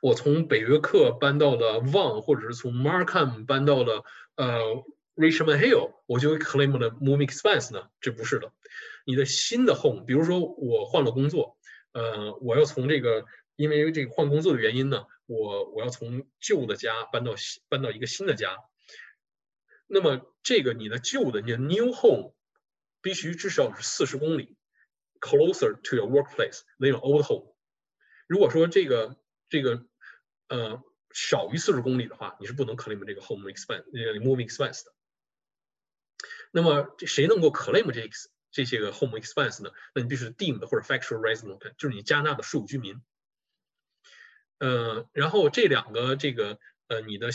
我从北约克搬到了旺或者是从 Markham 搬到了呃？Richmond Hill，我就 claim 了 moving expense 呢？这不是的，你的新的 home，比如说我换了工作，呃，我要从这个，因为这个换工作的原因呢，我我要从旧的家搬到新搬到一个新的家，那么这个你的旧的你的 new home 必须至少是四十公里 closer to your workplace than your old home。如果说这个这个呃少于四十公里的话，你是不能 claim 这个 home expense 呃 moving expense 的。那么这谁能够 claim 这个这些个 home expense 呢？那你必须是 deemed 或者 factual resident，就是你加纳的税务居民。呃，然后这两个这个呃你的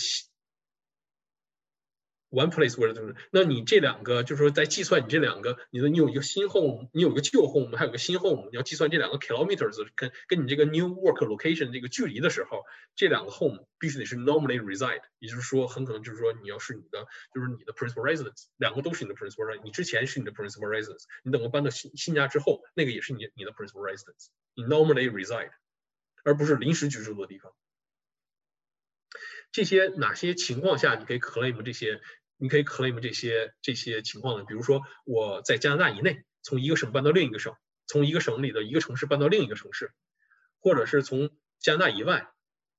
one place where 就是，那你这两个就是说在计算你这两个，你的你有一个新 home，你有一个旧 home，还有个新 home，你要计算这两个 kilometers 跟跟你这个 new work location 这个距离的时候，这两个 home 必须得是 normally reside，也就是说很可能就是说你要是你的就是你的 principal residence，两个都是你的 principal residence，你之前是你的 principal residence，你等到搬到新新家之后，那个也是你你的 principal residence，你 normally reside，而不是临时居住的地方。这些哪些情况下你可以 claim 这些？你可以 claim 这些这些情况的？比如说我在加拿大以内，从一个省搬到另一个省，从一个省里的一个城市搬到另一个城市，或者是从加拿大以外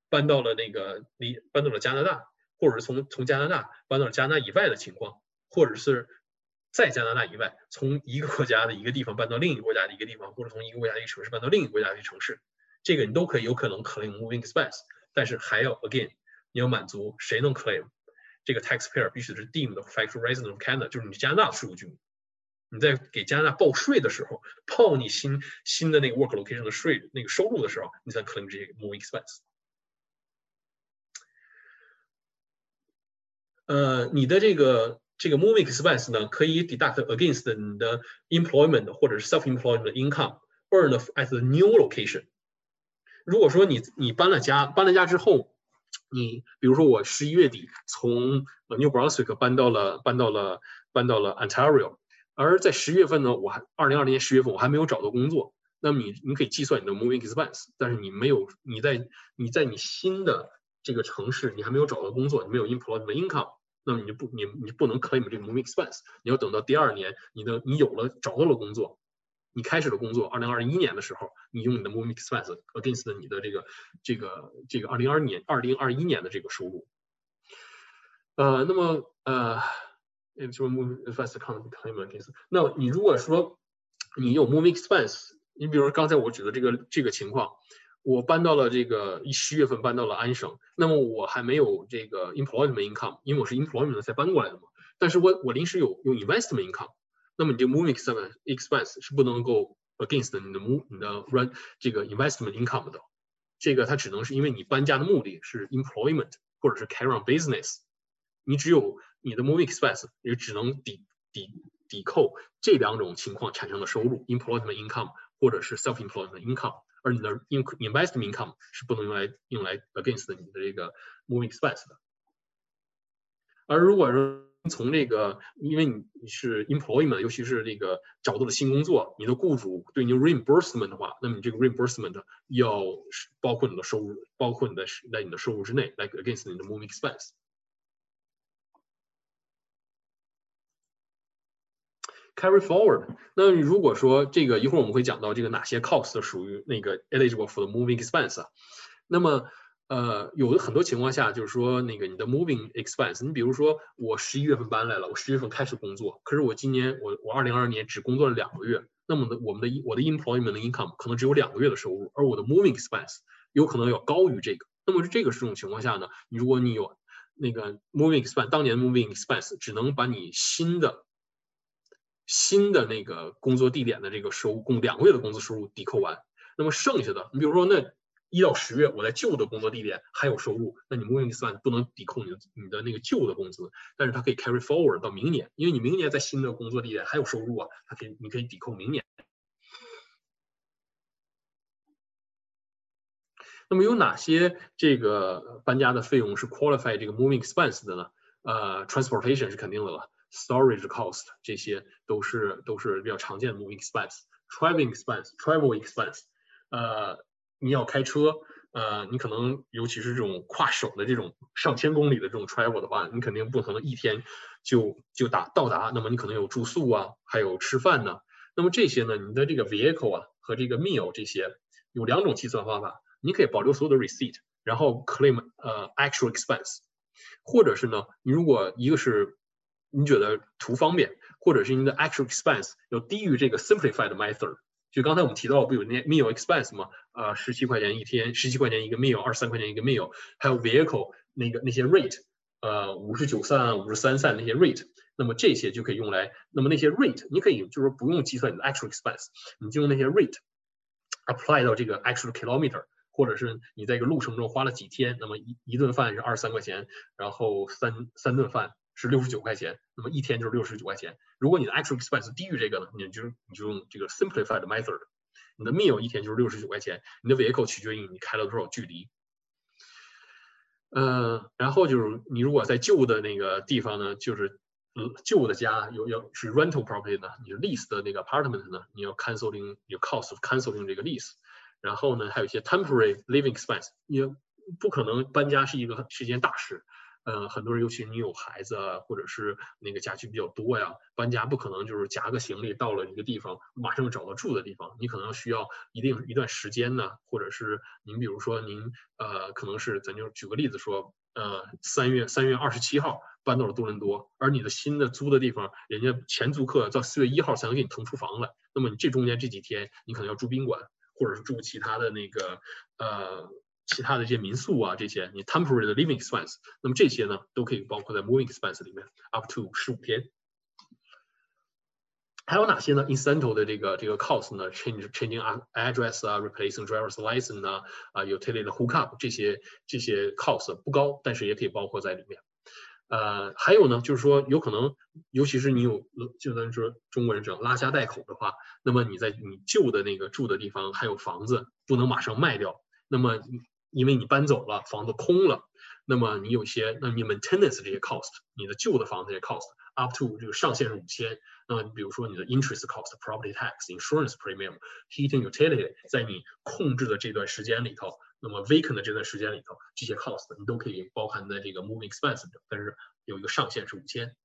搬到了那个离搬到了加拿大，或者是从从加拿大搬到了加拿大以外的情况，或者是在加拿大以外从一个国家的一个地方搬到另一个国家的一个地方，或者从一个国家的一个城市搬到另一个国家的一个城市，这个你都可以有可能 claim moving expense，但是还要 again 你要满足谁能 claim。这个 taxpayer 必须是 deemed factual resident of Canada，就是你加拿大的税务居民。你在给加拿大报税的时候，报你新新的那个 work location 的税那个收入的时候，你才 claim 这些 moving expense。呃，你的这个这个 moving expense 呢，可以 deduct against 你的 employment 或者是 self-employment income earned at the new location。如果说你你搬了家，搬了家之后。 你比如说，我十一月底从 New Brunswick 搬到了搬到了搬到了 Ontario，而在十月份呢，我还二零二零年十月份我还没有找到工作。那么你你可以计算你的 moving expense，但是你没有你在你在你新的这个城市你还没有找到工作，你没有 employment income，那么你就不你你不能 claim 这个 moving expense，你要等到第二年你的你有了找到了工作。你开始的工作，二零二一年的时候，你用你的 moving expense against 你的这个这个这个二零二年二零二一年的这个收入。呃，那么呃，说 moving expense count claim against？那你如果说你有 moving expense，你比如说刚才我举的这个这个情况，我搬到了这个一十月份搬到了安省，那么我还没有这个 employment income，因为我是 employment 才搬过来的嘛，但是我我临时有有 investment income。那么你这 moving expense expense 是不能够 against 你的 move 你的 run 这个 investment income 的，这个它只能是因为你搬家的目的是 employment 或者是 carry on business，你只有你的 moving expense 也只能抵抵抵扣这两种情况产生的收入 employment income 或者是 self employment income，而你的 investment income 是不能用来用来 against 你的这个 moving expense 的，而如果说 从这个，因为你你是 employment，尤其是这个找到了新工作，你的雇主对你 reimbursement 的话，那么你这个 reimbursement 要包括你的收入，包括你的在你的收入之内来 against 你的 moving expense。Carry forward，那如果说这个一会儿我们会讲到这个哪些 cost 属于那个 eligible for the moving expense 啊，那么。 呃，有的很多情况下，就是说那个你的 moving expense，你比如说我十一月份搬来了，我十月份开始工作，可是我今年我我二零二二年只工作了两个月，那么的我们的我的 employment income 可能只有两个月的收入，而我的 moving expense 有可能要高于这个。那么这个这种情况下呢，如果你有那个 moving expense，当年 moving expense 只能把你新的新的那个工作地点的这个收入，共两个月的工资收入抵扣完，那么剩下的，你比如说那。一到十月，我在旧的工作地点还有收入，那你 moving expense 不能抵扣你你的那个旧的工资，但是它可以 carry forward 到明年，因为你明年在新的工作地点还有收入啊，它可以你可以抵扣明年。那么有哪些这个搬家的费用是 qualify 这个 moving expense 的呢？呃，transportation 是肯定的了，storage cost 这些都是都是比较常见的 moving expense，traveling expense，travel expense，呃。你要开车，呃，你可能尤其是这种跨省的这种上千公里的这种 travel 的话，你肯定不可能一天就就达到达。那么你可能有住宿啊，还有吃饭呢。那么这些呢，你的这个 vehicle 啊和这个 meal 这些有两种计算方法。你可以保留所有的 receipt，然后 claim 呃 actual expense，或者是呢，你如果一个是你觉得图方便，或者是你的 actual expense 要低于这个 simplified method。就刚才我们提到不有那 meal expense 吗？啊，十七块钱一天，十七块钱一个 meal，二十三块钱一个 meal，还有 vehicle 那个那些 rate，呃，五十九散、五十三散那些 rate，那么这些就可以用来，那么那些 rate 你可以就是说不用计算你的 actual expense，你就用那些 rate apply 到这个 actual kilometer，或者是你在一个路程中花了几天，那么一一顿饭是二十三块钱，然后三三顿饭是六十九块钱，那么一天就是六十九块钱。如果你的 actual expense 低于这个呢，你就你就用这个 simplified method，你的 meal 一天就是六十九块钱，你的 vehicle 取决于你开了多少距离。嗯，然后就是你如果在旧的那个地方呢，就是旧的家有要是 rental property 呢，你 lease 的那个 apartment 呢，你要 canceling 有 cost of canceling 这个 lease。然后呢，还有一些 temporary living expense，也不可能搬家是一个是一件大事。呃，很多人尤其是你有孩子啊，或者是那个家具比较多呀，搬家不可能就是夹个行李到了一个地方，马上找到住的地方，你可能需要一定一段时间呢，或者是您比如说您呃，可能是咱就举个例子说，呃，三月三月二十七号搬到了多伦多，而你的新的租的地方，人家前租客到四月一号才能给你腾出房来，那么你这中间这几天你可能要住宾馆，或者是住其他的那个呃。其他的一些民宿啊，这些你 temporary 的 living expense，那么这些呢都可以包括在 moving expense 里面，up to 十五天。还有哪些呢 in central 的这个这个 cost 呢？change changing address 啊，replacing driver's license 啊，啊，utility 的 hookup 这些这些 cost 不高，但是也可以包括在里面。呃，还有呢，就是说有可能，尤其是你有就算说中国人讲拉家带口的话，那么你在你旧的那个住的地方还有房子，不能马上卖掉，那么。因为你搬走了，房子空了，那么你有些，那你 maintenance 这些 cost，你的旧的房子这些 cost up to 这个上限是五千，那么比如说你的 interest cost、property tax、insurance premium、heating utility，在你控制的这段时间里头，那么 vacant 的这段时间里头，这些 cost 你都可以包含在这个 moving expense 里，但是有一个上限是五千。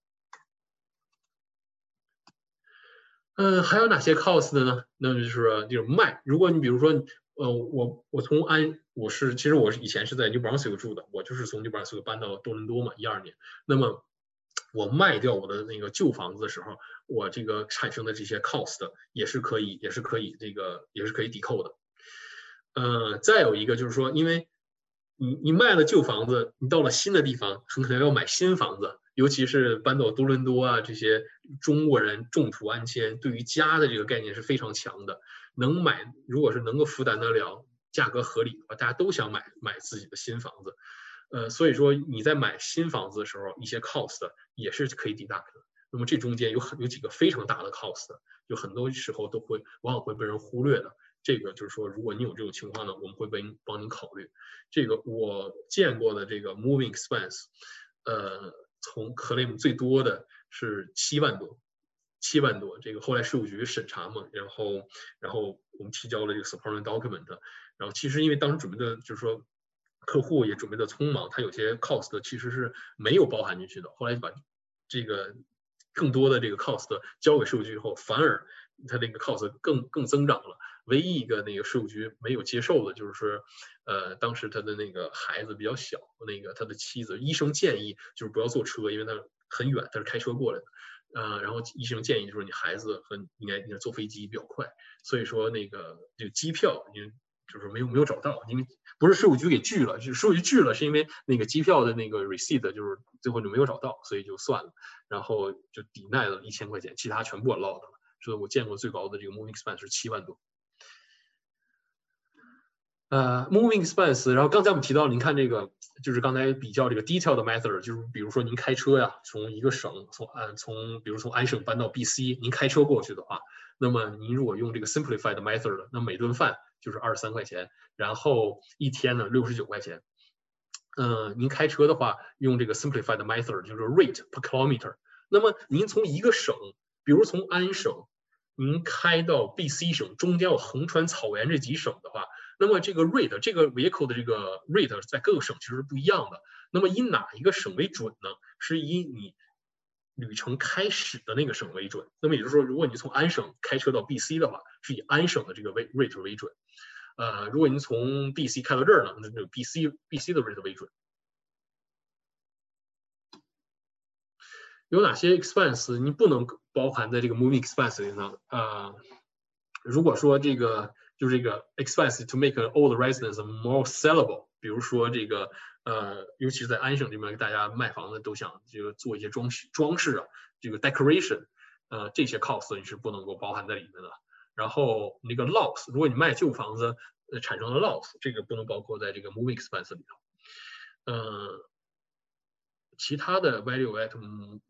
嗯，还有哪些 cost 的呢？那就是就是卖，如果你比如说。呃，我我从安我是其实我是以前是在 New Brunswick 住的，我就是从 New Brunswick 搬到多伦多嘛，一二年。那么我卖掉我的那个旧房子的时候，我这个产生的这些 cost 也是可以也是可以这个也是可以抵扣的。呃，再有一个就是说，因为你你卖了旧房子，你到了新的地方，很可能要买新房子，尤其是搬到多伦多啊，这些中国人重土安迁，对于家的这个概念是非常强的。能买，如果是能够负担得了，价格合理的话，大家都想买买自己的新房子，呃，所以说你在买新房子的时候，一些 cost 也是可以抵 duct 的。那么这中间有很有几个非常大的 cost，就很多时候都会往往会被人忽略的。这个就是说，如果你有这种情况呢，我们会为帮您考虑。这个我见过的这个 moving expense，呃，从 claim 最多的是七万多。七万多，这个后来税务局审查嘛，然后，然后我们提交了这个 supporting document，然后其实因为当时准备的，就是说客户也准备的匆忙，他有些 cost 其实是没有包含进去的。后来就把这个更多的这个 cost 交给税务局以后，反而他那个 cost 更更增长了。唯一一个那个税务局没有接受的就是，呃，当时他的那个孩子比较小，那个他的妻子医生建议就是不要坐车，因为他很远，他是开车过来的。呃，然后医生建议就是你孩子和应该应该坐飞机比较快，所以说那个这个机票，因为就是没有没有找到，因为不是税务局给拒了，就是税务局拒了，是因为那个机票的那个 receipt 就是最后就没有找到，所以就算了，然后就抵赖了一千块钱，其他全部我落了，所以我见过最高的这个 moving expense 是七万多。呃，moving expense，然后刚才我们提到，您看这个，就是刚才比较这个 detail 的 method，就是比如说您开车呀，从一个省，从安从，比如从安省搬到 BC，您开车过去的话，那么您如果用这个 simplified method，那每顿饭就是二十三块钱，然后一天呢六十九块钱。嗯，您开车的话，用这个 simplified method，就是 rate per kilometer。那么您从一个省，比如从安省，您开到 BC 省，中间有横穿草原这几省的话。那么这个 rate 这个 vehicle 的这个 rate 在各个省其实是不一样的。那么以哪一个省为准呢？是以你旅程开始的那个省为准。那么也就是说，如果你从安省开车到 BC 的话，是以安省的这个 rate 为准。呃，如果您从 BC 开到这儿呢，那就 BC BC 的 rate 为准。有哪些 expense 你不能包含在这个 moving expense 里呢？呃，如果说这个。就这个 expense to make all the residents more sellable。比如说这个呃，尤其是在安省这边，大家卖房子都想这个做一些装饰装饰啊，这个 decoration，呃，这些 cost 你是不能够包含在里面的。然后那个 loss，如果你卖旧房子呃产生了 loss，这个不能包括在这个 moving expense 里头。嗯，其他的 value add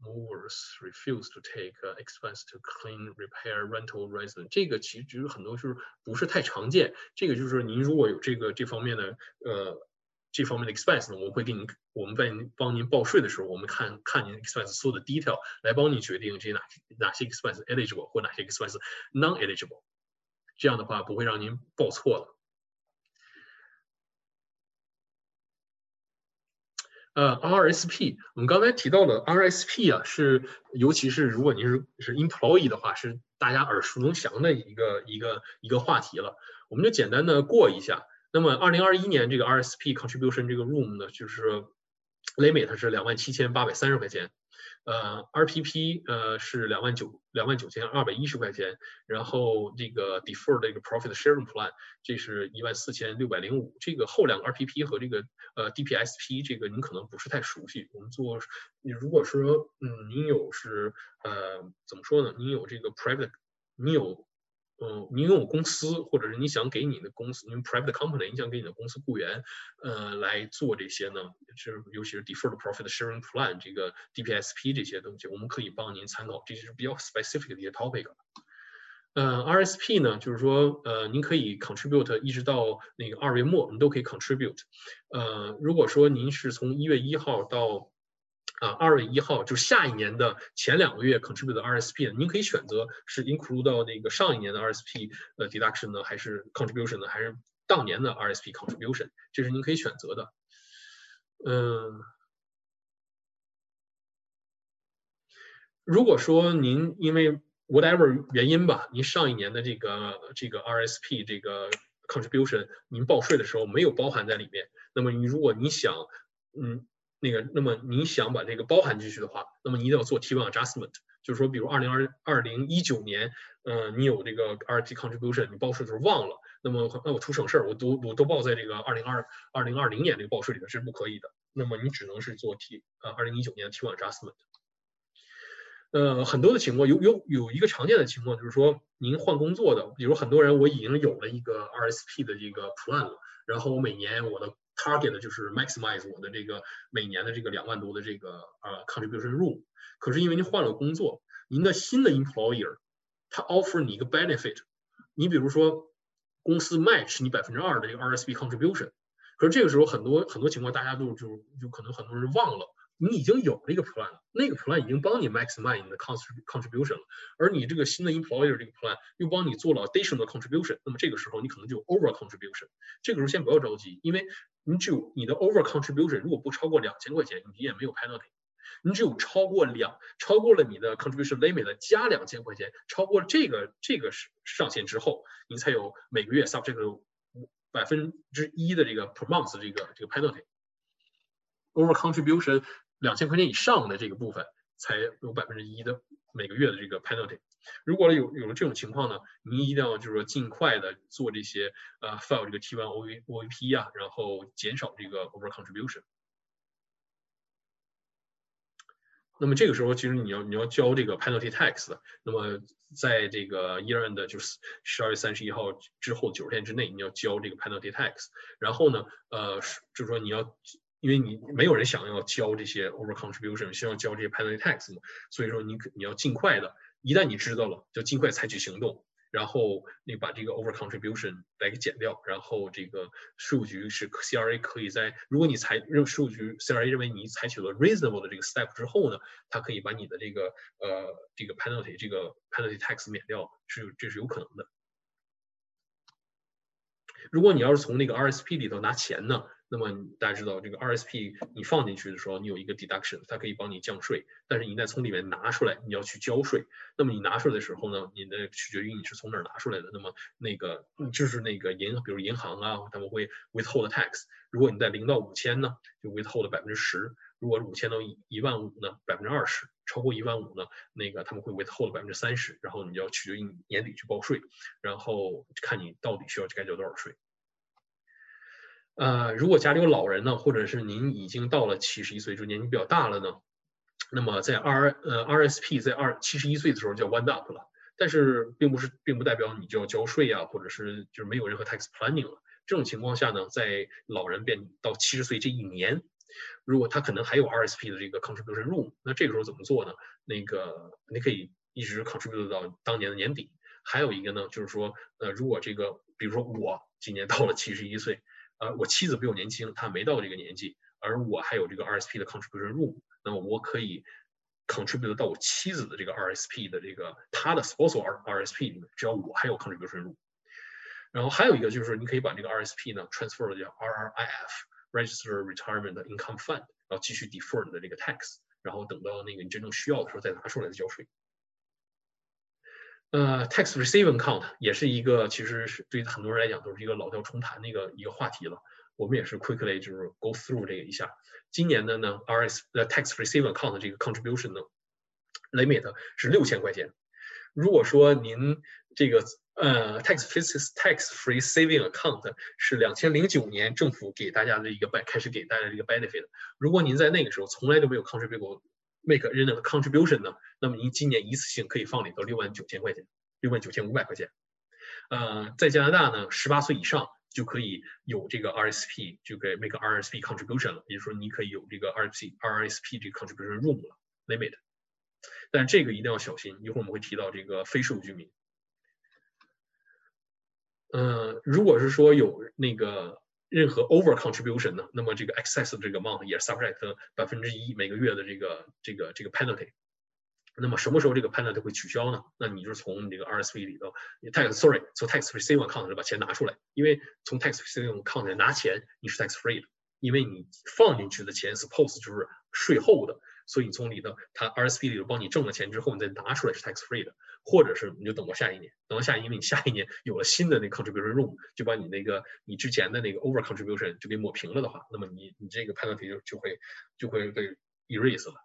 movers refuse to take expense to clean, repair, rental, resident，这个其实很多是不是太常见。这个就是您如果有这个这方面的呃这方面的 expense 呢，我们会给您我们在您帮您报税的时候，我们看看您 expense 所有的 detail 来帮你决定这哪哪些 expense eligible 或哪些 expense non eligible，这样的话不会让您报错了。 呃，RSP，我们刚才提到了 RSP 啊，是尤其是如果您是是 employee 的话，是大家耳熟能详的一个一个一个话题了。我们就简单的过一下。那么，二零二一年这个 RSP contribution 这个 room 呢，就是 limit 是两万七千八百三十块钱。呃，RPP 呃是两万九两万九千二百一十块钱，然后这个 Deferred 这个 profit sharing plan 这是一万四千六百零五。这个后两个 RPP 和这个呃 DPSP 这个您可能不是太熟悉。我们做你如果说嗯您有是呃怎么说呢？您有这个 private，你有。嗯，你用公司，或者是你想给你的公司，因为 private company，你想给你的公司雇员，呃，来做这些呢，是尤其是 deferred profit sharing plan 这个 DPSP 这些东西，我们可以帮您参考，这些是比较 specific 的一些 topic。呃，RSP 呢，就是说，呃，您可以 contribute 一直到那个二月末，你都可以 contribute。呃，如果说您是从一月一号到啊，二月一号就是下一年的前两个月 contribute 的 RSP，您可以选择是 include 到那个上一年的 RSP 呃 deduction 呢，还是 contribution 呢，还是当年的 RSP contribution，这是您可以选择的。嗯，如果说您因为 whatever 原因吧，您上一年的这个这个 RSP 这个 contribution 您报税的时候没有包含在里面，那么你如果你想，嗯。那个，那么你想把这个包含进去的话，那么你一定要做 T1 adjustment，就是说，比如二零二二零一九年，呃，你有这个 RP contribution，你报税的时候忘了，那么那我图省事儿，我都我都报在这个二零二二零二零年这个报税里面是不可以的，那么你只能是做 T 呃二零一九年的 T1 adjustment。呃，很多的情况有有有一个常见的情况就是说，您换工作的，比如很多人我已经有了一个 RSP 的这个 plan 了，然后我每年我的 target 就是 maximize 我的这个每年的这个两万多的这个呃 contribution room，可是因为您换了工作，您的新的 employer 他 offer 你一个 benefit，你比如说公司 match 你百分之二的这个 RSP contribution，可是这个时候很多很多情况大家都就就可能很多人忘了。你已经有了一个 plan 了，那个 plan 已经帮你 maximize 你的 contribution 了，而你这个新的 employer 这个 plan 又帮你做了 additional contribution，那么这个时候你可能就 over contribution。这个时候先不要着急，因为你只有你的 over contribution 如果不超过两千块钱，你也没有 penalty。你只有超过两超过了你的 contribution limit 加两千块钱，超过这个这个上限之后，你才有每个月 subject 百分之一的这个 per month 这个这个 penalty。over contribution 两千块钱以上的这个部分才有百分之一的每个月的这个 penalty。如果有有了这种情况呢，您一定要就是说尽快的做这些呃 file 这个 T1 O V O V P 啊，然后减少这个 over contribution。那么这个时候其实你要你要交这个 penalty tax 的。那么在这个 year end 就是十二月三十一号之后九十天之内，你要交这个 penalty tax。然后呢，呃，就是说你要。因为你没有人想要交这些 over contribution，需要交这些 penalty tax 嘛，所以说你你要尽快的，一旦你知道了，就尽快采取行动，然后你把这个 over contribution 来给减掉，然后这个税务局是 CRA 可以在，如果你采认税务局 CRA 认为你采取了 reasonable 的这个 step 之后呢，它可以把你的这个呃这个 penalty 这个 penalty tax 免掉，是这是有可能的。如果你要是从那个 RSP 里头拿钱呢？那么大家知道，这个 RSP 你放进去的时候，你有一个 deduction，它可以帮你降税。但是你再从里面拿出来，你要去交税。那么你拿出来的时候呢，你的取决于你是从哪儿拿出来的。那么那个就是那个银，比如银行啊，他们会 withhold tax。如果你在零到五千呢，就 withhold 百分之十；如果五千到一万五呢，百分之二十；超过一万五呢，那个他们会 withhold 百分之三十。然后你就要取决于你年底去报税，然后看你到底需要该交多少税。呃，如果家里有老人呢，或者是您已经到了七十一岁，就年纪比较大了呢，那么在 R 呃 RSP 在二七十一岁的时候叫 wind up 了，但是并不是并不代表你就要交税啊，或者是就是没有任何 tax planning 了。这种情况下呢，在老人变到七十岁这一年，如果他可能还有 RSP 的这个 contribution room，那这个时候怎么做呢？那个你可以一直 contribute 到当年的年底。还有一个呢，就是说，呃，如果这个，比如说我今年到了七十一岁，呃，我妻子比我年轻，她没到这个年纪，而我还有这个 RSP 的 contribution room，那么我可以 contribute 到我妻子的这个 RSP 的这个她的 spousal R RSP 里面，只要我还有 contribution room。然后还有一个就是你可以把这个 RSP 呢 transfer 叫 RRIF。Register Retirement Income Fund，然后继续 defer 你的这个 tax，然后等到那个你真正需要的时候再拿出来再交税。呃，tax receiving account 也是一个，其实是对于很多人来讲都是一个老调重弹的一个一个话题了。我们也是 quickly 就是 go through 这个一下。今年的呢，RS 呃 tax receiving account 这个 contribution 呢 limit 是六千块钱。如果说您这个呃，tax free tax free saving account 是两千零九年政府给大家的一个 b 开始给大家的一个 benefit。如果您在那个时候从来都没有 contribute 过 make 任何 contribution 呢，那么您今年一次性可以放领到六万九千块钱，六万九千五百块钱。呃，在加拿大呢，十八岁以上就可以有这个 RSP，就可以 make RSP contribution 了，也就是说你可以有这个 RSP RSP 这个 contribution room 了 limit。但这个一定要小心，一会儿我们会提到这个非税务居民。嗯，如果是说有那个任何 over contribution 呢，那么这个 excess 的这个 amount 也是 subject 百分之一每个月的这个这个这个 penalty。那么什么时候这个 penalt 会取消呢？那你就是从你这个 RSV 里头，tax sorry 从 tax receiving account 里把钱拿出来，因为从 tax receiving account 里拿钱你是 tax free 的，因为你放进去的钱 suppose 就是税后的。所以你从里头，它 RSV 里头帮你挣了钱之后，你再拿出来是 tax free 的，或者是你就等到下一年，等到下一年，因为你下一年有了新的那 contribution room，就把你那个你之前的那个 over contribution 就给抹平了的话，那么你你这个 penalty 就就会就会被 erase 了。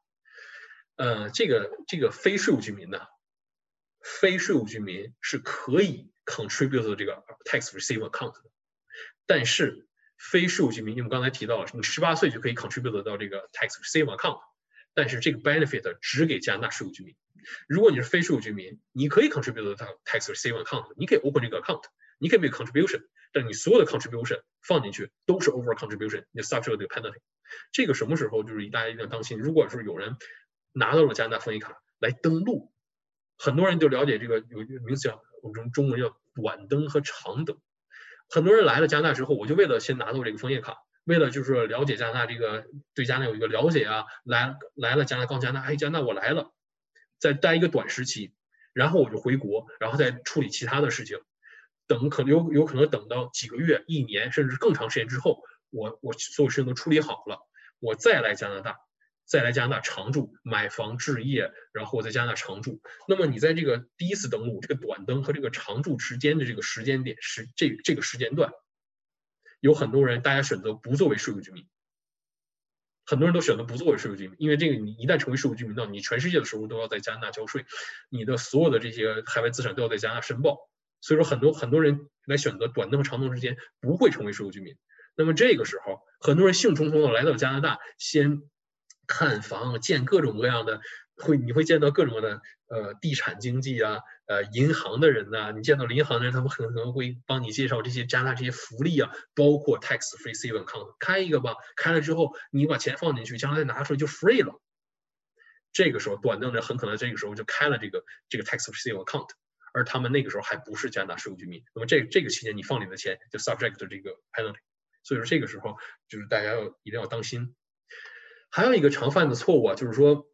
呃，这个这个非税务居民呢，非税务居民是可以 contribute 这个 tax receive account 的，但是非税务居民，因为我们刚才提到了，你十八岁就可以 contribute 到这个 tax receive account。但是这个 benefit 只给加拿大税务居民。如果你是非税务居民，你可以 contribute 到 tax receive account，你可以 open 这个 account，你可以 make contribution，但你所有的 contribution 放进去都是 over contribution，你 subject 这个 penalty。这个什么时候就是大家一定要当心。如果是有人拿到了加拿大枫叶卡来登陆，很多人就了解这个有一个名词叫我们中文叫短登和长登。很多人来了加拿大之后，我就为了先拿到这个枫叶卡。为了就是了解加拿大这个对加拿大有一个了解啊，来来了加拿大，告加拿大，哎，加拿大我来了，再待一个短时期，然后我就回国，然后再处理其他的事情，等可能有有可能等到几个月、一年甚至更长时间之后，我我所有事情都处理好了，我再来加拿大，再来加拿大常住，买房置业，然后在加拿大常住。那么你在这个第一次登陆这个短登和这个常住之间的这个时间点时这这个时间段。有很多人，大家选择不作为税务居民，很多人都选择不作为税务居民，因为这个你一旦成为税务居民，那你全世界的收入都要在加拿大交税，你的所有的这些海外资产都要在加拿大申报，所以说很多很多人来选择短登和长登之间不会成为税务居民。那么这个时候，很多人兴冲冲的来到加拿大，先看房，见各种各样的。会你会见到各种的呃地产经济啊，呃银行的人呐，你见到银行的人，他们可能会帮你介绍这些加拿大这些福利啊，包括 tax free saving account，开一个吧，开了之后你把钱放进去，将来拿出来就 free 了。这个时候短凳人很可能这个时候就开了这个这个 tax free save account，而他们那个时候还不是加拿大税务居民，那么这这个期间你放里的钱就 subject 这个 penalty，所以说这个时候就是大家要一定要当心。还有一个常犯的错误啊，就是说。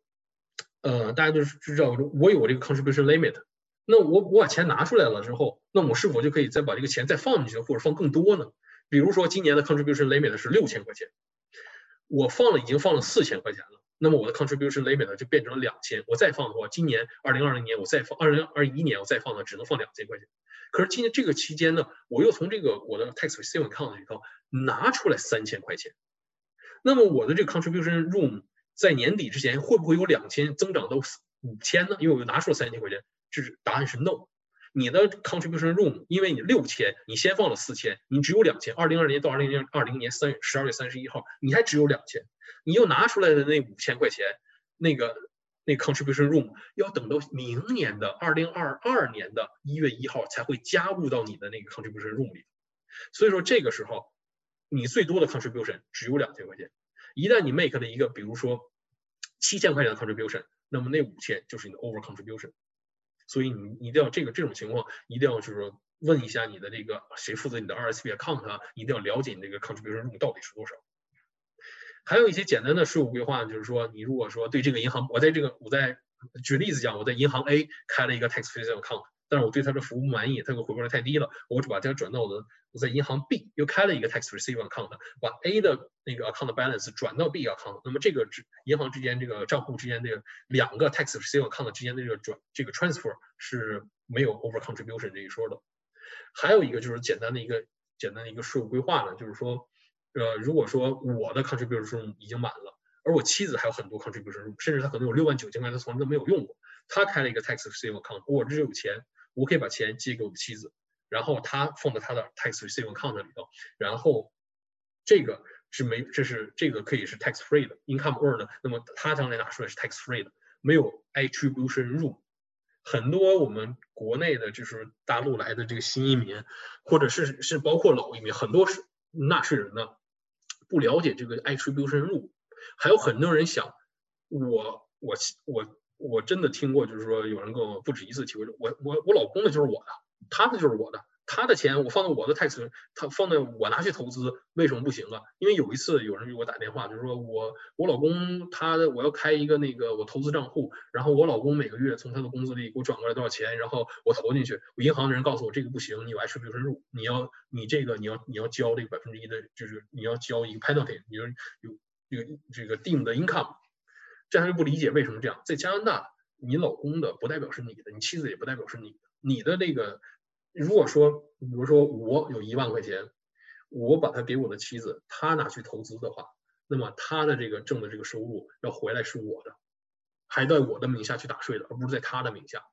呃，大家都知道，我有我这个 contribution limit，那我我把钱拿出来了之后，那我是否就可以再把这个钱再放进去，或者放更多呢？比如说今年的 contribution limit 是六千块钱，我放了已经放了四千块钱了，那么我的 contribution limit 就变成了两千，我再放的话，今年二零二零年我再放，二零二一年我再放呢，只能放两千块钱。可是今年这个期间呢，我又从这个我的 tax receiving account 里头拿出来三千块钱，那么我的这个 contribution room。在年底之前会不会有两千增长到五千呢？因为我又拿出了三千块钱，这是答案是 no。你的 contribution room，因为你六千，你先放了四千，你只有两千。二零二零年到二零二零年三月十二月三十一号，你还只有两千，你又拿出来的那五千块钱，那个那 contribution room 要等到明年的二零二二年的一月一号才会加入到你的那个 contribution room 里。所以说这个时候，你最多的 contribution 只有两千块钱。一旦你 make 了一个，比如说七千块钱的 contribution，那么那五千就是你的 over contribution。所以你一定要这个这种情况，一定要就是说问一下你的这个谁负责你的 RSP account 啊，一定要了解你这个 contribution room 到底是多少。还有一些简单的税务规划，就是说你如果说对这个银行，我在这个我在举例子讲，我在银行 A 开了一个 tax free account。但是我对他的服务不满意，他给我回报率太低了，我就把它转到我的我在银行 B 又开了一个 tax receive account，把 A 的那个 account balance 转到 B account，那么这个之银行之间这个账户之间这个两个 tax receive account 之间的这个转这个 transfer 是没有 over contribution 这一说的。还有一个就是简单的一个简单的一个税务规划呢，就是说，呃，如果说我的 contribution 已经满了，而我妻子还有很多 contribution，甚至他可能有六万九千块，他从来都没有用过，他开了一个 tax receive account，我这有钱。我可以把钱借给我的妻子，然后他放在他的 tax receive account 里头，然后这个是没，这是这个可以是 tax free 的 income earned，那么他将来拿出来是 tax free 的，没有 attribution room。很多我们国内的就是大陆来的这个新移民，或者是是包括老移民，很多是纳税人呢不了解这个 attribution rule，还有很多人想我我我。我真的听过，就是说有人跟我不止一次提过，我我我老公的就是我的，他的就是我的，他的钱我放在我的 tax，他放在我拿去投资，为什么不行啊？因为有一次有人给我打电话，就是说我我老公他的我要开一个那个我投资账户，然后我老公每个月从他的工资里给我转过来多少钱，然后我投进去，我银行的人告诉我这个不行，你有 H 税入，你要你这个你要你要交这个百分之一的，就是你要交一个 penalty，你说有有这个定的 income。这他就不理解为什么这样，在加拿大，你老公的不代表是你的，你妻子也不代表是你的。你的那个，如果说，比如说我有一万块钱，我把它给我的妻子，她拿去投资的话，那么她的这个挣的这个收入要回来是我的，还在我的名下去打税的，而不是在她的名下。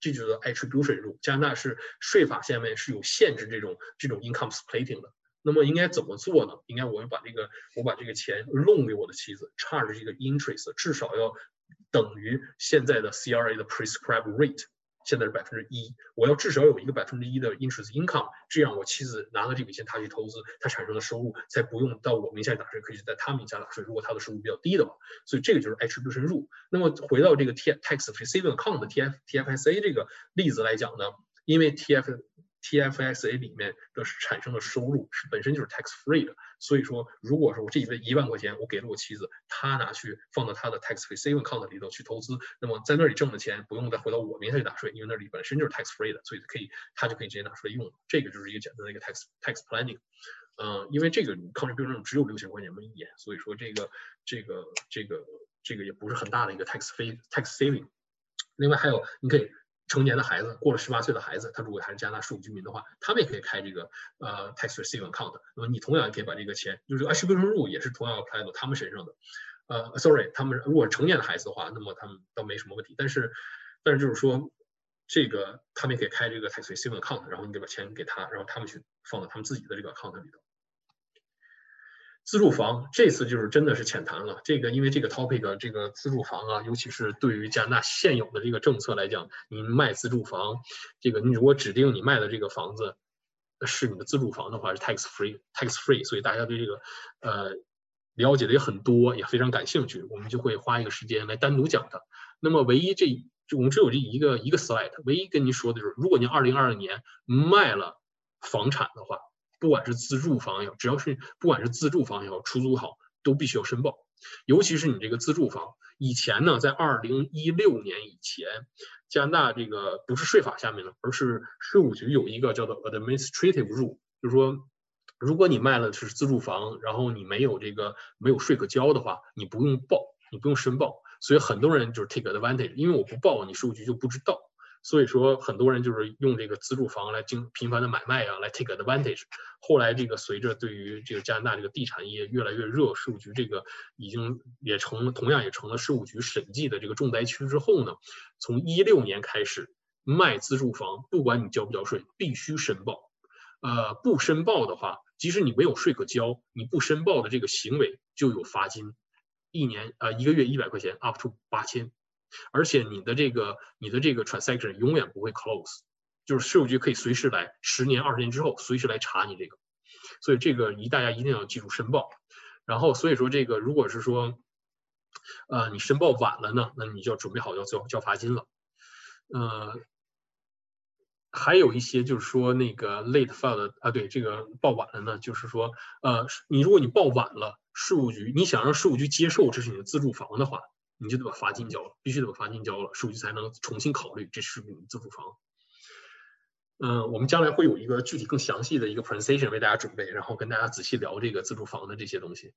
这就是 attribution rule。加拿大是税法下面是有限制这种这种 income splitting 的。那么应该怎么做呢？应该我要把这个，我把这个钱弄给我的妻子，charge 这个 interest 至少要等于现在的 CRA 的 prescribed rate，现在是百分之一，我要至少有一个百分之一的 interest income，这样我妻子拿了这笔钱，她去投资，她产生的收入才不用到我名下打税，可以在她名下打税。如果她的收入比较低的话，所以这个就是 attribution rule。那么回到这个 T tax receiving account T F T F S A 这个例子来讲呢，因为 T F TFSA 里面的产生的收入是本身就是 tax free 的，所以说，如果说我这一一万块钱我给了我妻子，她拿去放到她的 tax free saving account 里头去投资，那么在那里挣的钱不用再回到我名下去打税，因为那里本身就是 tax free 的，所以可以，她就可以直接拿出来用。这个就是一个简单的一个 tax tax planning。嗯，因为这个 contribution 只有六千块钱一年，所以说这个这个这个这个也不是很大的一个 tax free tax saving。另外还有，你可以。成年的孩子过了十八岁的孩子，他如果还是加拿大数据居民的话，他们也可以开这个呃 tax receive account。那么你同样也可以把这个钱，就是 attribution rule 也是同样 apply 到他们身上的。呃，sorry，他们如果是成年的孩子的话，那么他们倒没什么问题。但是，但是就是说，这个他们也可以开这个 tax receive account，然后你得把钱给他，然后他们去放到他们自己的这个 account 里头。自住房这次就是真的是浅谈了，这个因为这个 topic 这个自住房啊，尤其是对于加拿大现有的这个政策来讲，你卖自住房，这个你如果指定你卖的这个房子是你的自住房的话，是 tax free tax free，所以大家对这个呃了解的也很多，也非常感兴趣，我们就会花一个时间来单独讲它。那么唯一这我们只有这一个一个 slide，唯一跟您说的就是，如果您二零二二年卖了房产的话。不管是自住房也好，只要是不管是自住房也好，出租好，都必须要申报。尤其是你这个自住房，以前呢，在二零一六年以前，加拿大这个不是税法下面的，而是税务局有一个叫做 administrative rule，就是说，如果你卖了是自住房，然后你没有这个没有税可交的话，你不用报，你不用申报。所以很多人就是 take advantage，因为我不报，你税务局就不知道。所以说，很多人就是用这个自住房来经频繁的买卖啊，来 take advantage。后来这个随着对于这个加拿大这个地产业越来越热，税务局这个已经也成，同样也成了税务局审计的这个重灾区之后呢，从一六年开始卖自住房，不管你交不交税，必须申报。呃，不申报的话，即使你没有税可交，你不申报的这个行为就有罚金，一年呃一个月一百块钱，up to 八千。而且你的这个你的这个 transaction 永远不会 close，就是税务局可以随时来，十年二十年之后随时来查你这个，所以这个一大家一定要记住申报。然后所以说这个如果是说，呃，你申报晚了呢，那你就要准备好要交交罚金了。呃，还有一些就是说那个 late file 的啊，对，这个报晚了呢，就是说，呃，你如果你报晚了，税务局你想让税务局接受这是你的自住房的话，你就得把罚金交了，必须得把罚金交了，税务局才能重新考虑这是不是你自住房。嗯，我们将来会有一个具体更详细的一个 presentation 为大家准备，然后跟大家仔细聊这个自住房的这些东西。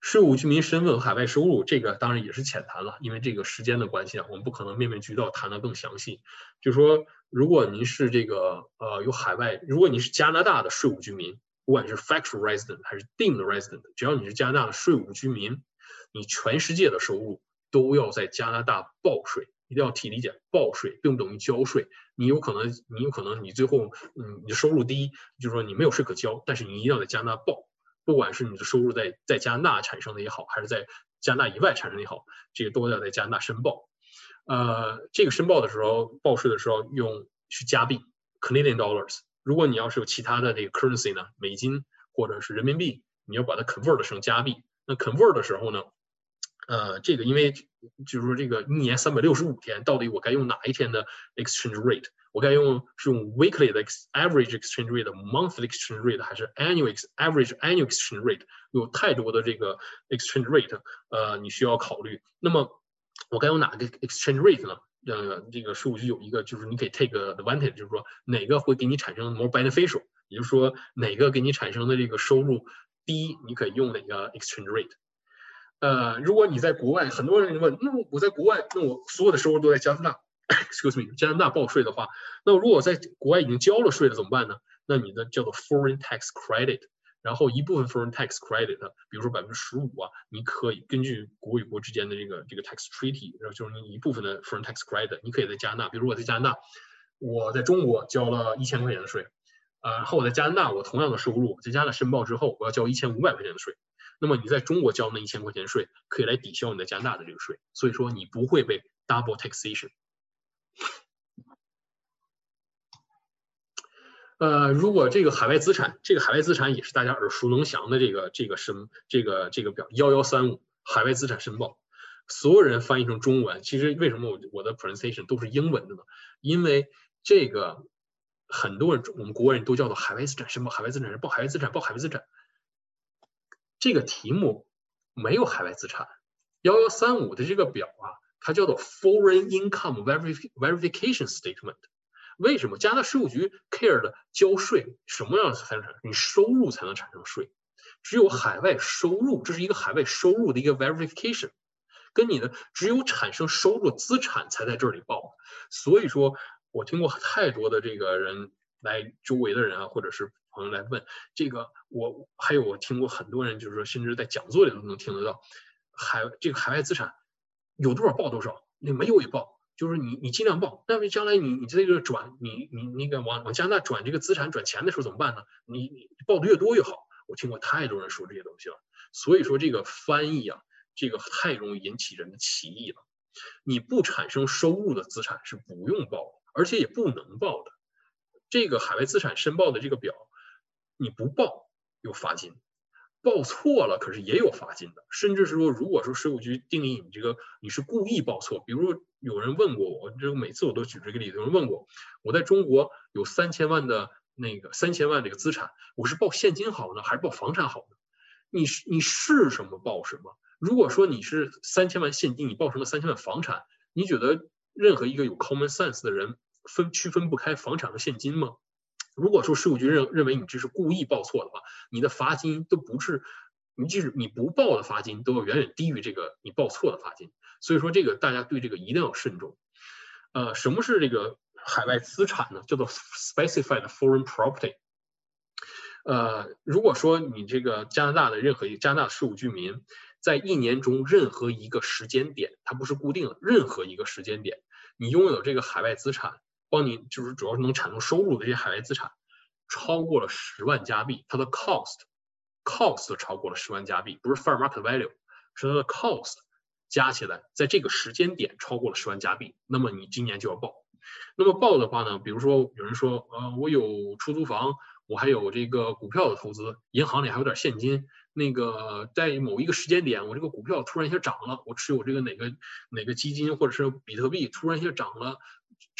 税务居民身份和海外收入，这个当然也是浅谈了，因为这个时间的关系啊，我们不可能面面俱到谈的更详细。就是说，如果您是这个呃有海外，如果你是加拿大的税务居民，不管是 factual resident 还是 deemed resident，只要你是加拿大的税务居民，你全世界的收入都要在加拿大报税。一定要提理解，报税并不等于交税。你有可能，你有可能，你最后，嗯，你的收入低，就是说你没有税可交，但是你一定要在加拿大报，不管是你的收入在在加拿大产生的也好，还是在加拿大以外产生的也好，这个都要在加拿大申报。呃，这个申报的时候，报税的时候用是加币 （Canadian dollars）。如果你要是有其他的这个 currency 呢，美金或者是人民币，你要把它 convert 成加币。那 convert 的时候呢？呃，这个因为就是说这个一年三百六十五天，到底我该用哪一天的 exchange rate？我该用是用 weekly 的 average exchange rate，monthly exchange rate，还是 annual average annual exchange rate？有太多的这个 exchange rate，呃，你需要考虑。那么我该用哪个 exchange rate 呢？呃，这个税务局有一个就是你可以 take advantage，就是说哪个会给你产生 more beneficial，也就是说哪个给你产生的这个收入低，你可以用哪个 exchange rate。呃，如果你在国外，很多人问，那我在国外，那我所有的收入都在加拿大，excuse me，加拿大报税的话，那如果在国外已经交了税了怎么办呢？那你的叫做 foreign tax credit，然后一部分 foreign tax credit，比如说百分之十五啊，你可以根据国与国之间的这个这个 tax treaty，然后就是你一部分的 foreign tax credit，你可以在加拿大，比如我在加拿大，我在中国交了一千块钱的税，呃，然后我在加拿大我同样的收入，在加拿大申报之后，我要交一千五百块钱的税。那么你在中国交那一千块钱税，可以来抵消你在加拿大的这个税，所以说你不会被 double taxation。呃，如果这个海外资产，这个海外资产也是大家耳熟能详的这个这个申这个这个表幺幺三五海外资产申报，所有人翻译成中文，其实为什么我我的 presentation 都是英文的呢？因为这个很多人我们国人都叫做海外资产申报，海外资产申报，海外资产报海外资产。这个题目没有海外资产，幺幺三五的这个表啊，它叫做 Foreign Income Verification Statement。为什么加拿大税务局 care 的交税什么样才能产生？你收入才能产生税，只有海外收入，这是一个海外收入的一个 verification，跟你的只有产生收入资产才在这里报。所以说我听过太多的这个人来周围的人啊，或者是。朋友来问这个，我还有我听过很多人，就是说，甚至在讲座里都能听得到，海这个海外资产有多少报多少，你没有也报，就是你你尽量报。但是将来你你这个转你你那个往往加拿大转这个资产转钱的时候怎么办呢？你你报的越多越好。我听过太多人说这些东西了，所以说这个翻译啊，这个太容易引起人的歧义了。你不产生收入的资产是不用报，而且也不能报的。这个海外资产申报的这个表。你不报有罚金，报错了可是也有罚金的，甚至是说，如果说税务局定义你这个你是故意报错，比如说有人问过我，这每次我都举这个例子，有人问过我在中国有三千万的那个三千万这个资产，我是报现金好呢，还是报房产好呢？你是你是什么报什么？如果说你是三千万现金，你报成了三千万房产，你觉得任何一个有 common sense 的人分区分不开房产和现金吗？如果说税务局认认为你这是故意报错的话，你的罚金都不是，你即使你不报的罚金都要远远低于这个你报错的罚金。所以说这个大家对这个一定要慎重。呃，什么是这个海外资产呢？叫做 specified foreign property。呃，如果说你这个加拿大的任何一个加拿大税务居民，在一年中任何一个时间点，它不是固定的，任何一个时间点，你拥有这个海外资产。帮你就是主要是能产生收入的这些海外资产，超过了十万加币，它的 cost，cost 超过了十万加币，不是 fair market value，是它的 cost 加起来，在这个时间点超过了十万加币，那么你今年就要报。那么报的话呢，比如说有人说，呃，我有出租房，我还有这个股票的投资，银行里还有点现金。那个在某一个时间点，我这个股票突然一下涨了，我持有这个哪个哪个基金或者是比特币突然一下涨了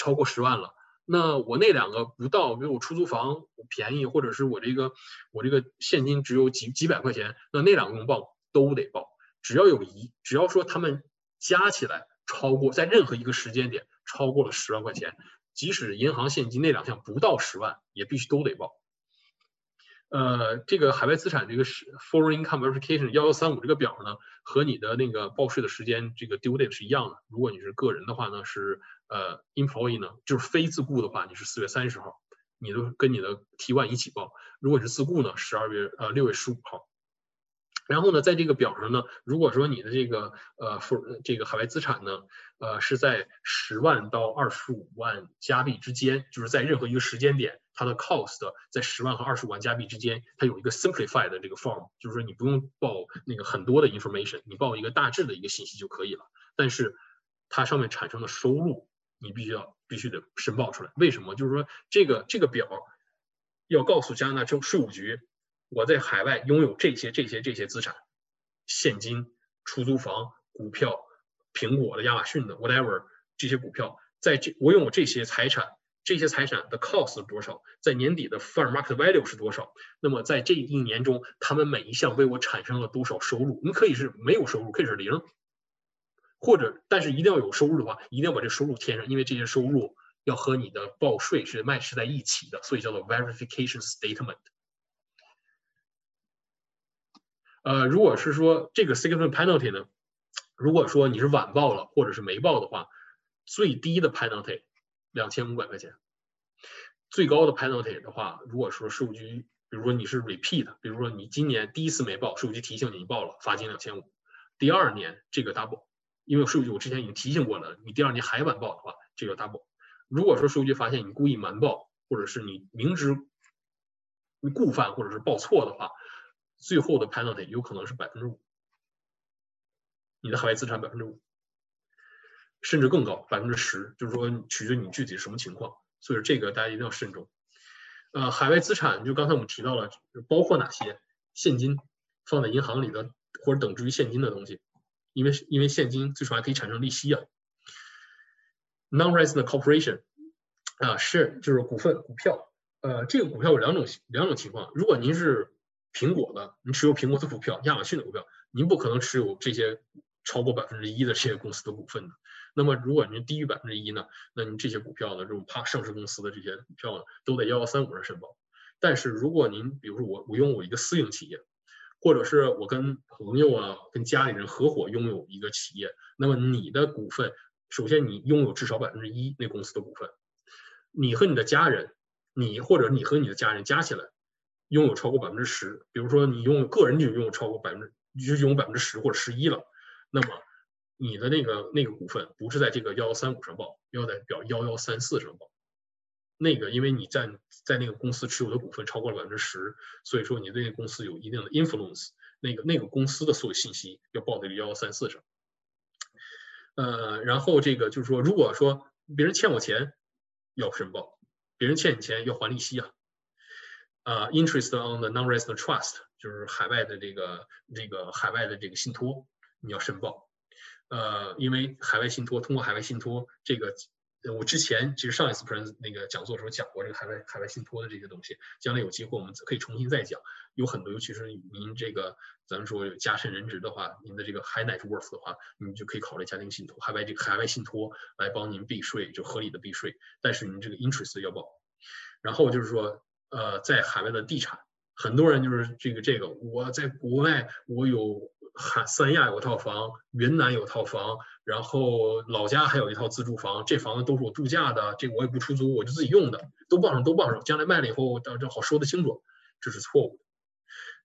超过十万了，那我那两个不到，比如我出租房便宜，或者是我这个我这个现金只有几几百块钱，那那两个用报都得报，只要有一只要说他们加起来超过在任何一个时间点超过了十万块钱，即使银行现金那两项不到十万，也必须都得报。呃，这个海外资产这个是 foreign income verification 幺幺三五这个表呢，和你的那个报税的时间这个 due date 是一样的。如果你是个人的话呢，是呃 employee 呢，就是非自雇的话，你是四月三十号，你都跟你的 T one 一起报。如果你是自雇呢，十二月呃六月十五号。然后呢，在这个表上呢，如果说你的这个呃 for 这个海外资产呢，呃是在十万到二十五万加币之间，就是在任何一个时间点，它的 cost 在十万和二十五万加币之间，它有一个 simplified 的这个 form，就是说你不用报那个很多的 information，你报一个大致的一个信息就可以了。但是它上面产生的收入，你必须要必须得申报出来。为什么？就是说这个这个表要告诉加拿大政税务局。我在海外拥有这些、这些、这些资产，现金、出租房、股票、苹果的、亚马逊的，whatever 这些股票，在这我拥有这些财产，这些财产的 cost 多少？在年底的 fair market value 是多少？那么在这一年中，他们每一项为我产生了多少收入？你可以是没有收入，可以是零，或者但是一定要有收入的话，一定要把这收入填上，因为这些收入要和你的报税是 match 在一起的，所以叫做 verification statement。呃，如果是说这个 significant penalty 呢，如果说你是晚报了或者是没报的话，最低的 penalty 两千五百块钱，最高的 penalty 的话，如果说税务局，比如说你是 repeat，比如说你今年第一次没报，税务局提醒你你报了，罚金两千五，第二年这个 double，因为税务局我之前已经提醒过了，你第二年还晚报的话，这个 double。如果说税务局发现你故意瞒报，或者是你明知你故犯或者是报错的话，最后的 penalty 有可能是百分之五，你的海外资产百分之五，甚至更高，百分之十，就是说取决你具体什么情况，所以这个大家一定要慎重。呃，海外资产就刚才我们提到了，包括哪些？现金放在银行里的，或者等值于现金的东西，因为因为现金最少还可以产生利息啊。Non-resident corporation 啊，是就是股份股票，呃，这个股票有两种两种情况，如果您是苹果的，你持有苹果的股票，亚马逊的股票，您不可能持有这些超过百分之一的这些公司的股份的。那么，如果您低于百分之一呢，那您这些股票呢，这种怕上市公司的这些股票呢，都在幺幺三五上申报。但是，如果您比如说我我拥有一个私营企业，或者是我跟朋友啊、跟家里人合伙拥有一个企业，那么你的股份，首先你拥有至少百分之一那公司的股份，你和你的家人，你或者你和你的家人加起来。拥有超过百分之十，比如说你拥有个人就拥有超过百分之，就拥有百分之十或者十一了，那么你的那个那个股份不是在这个幺幺三五上报，要在表幺幺三四上报。那个因为你在在那个公司持有的股份超过了百分之十，所以说你对那个公司有一定的 influence，那个那个公司的所有信息要报在幺幺三四上。呃，然后这个就是说，如果说别人欠我钱要申报，别人欠你钱要还利息啊。呃，interest on the non-resident trust 就是海外的这个这个海外的这个信托，你要申报。呃，因为海外信托通过海外信托这个，我之前其实上一次 present 那个讲座的时候讲过这个海外海外信托的这些东西，将来有机会我们可以重新再讲。有很多，尤其是您这个咱们说有家甚人职的话，您的这个 high net worth 的话，你就可以考虑家庭信托，海外这个海外信托来帮您避税，就合理的避税。但是您这个 interest 要报。然后就是说。呃，在海外的地产，很多人就是这个这个。我在国外，我有海三亚有套房，云南有套房，然后老家还有一套自住房。这房子都是我度假的，这我也不出租，我就自己用的，都报上都报上。将来卖了以后，到这好说得清楚。这是错误的。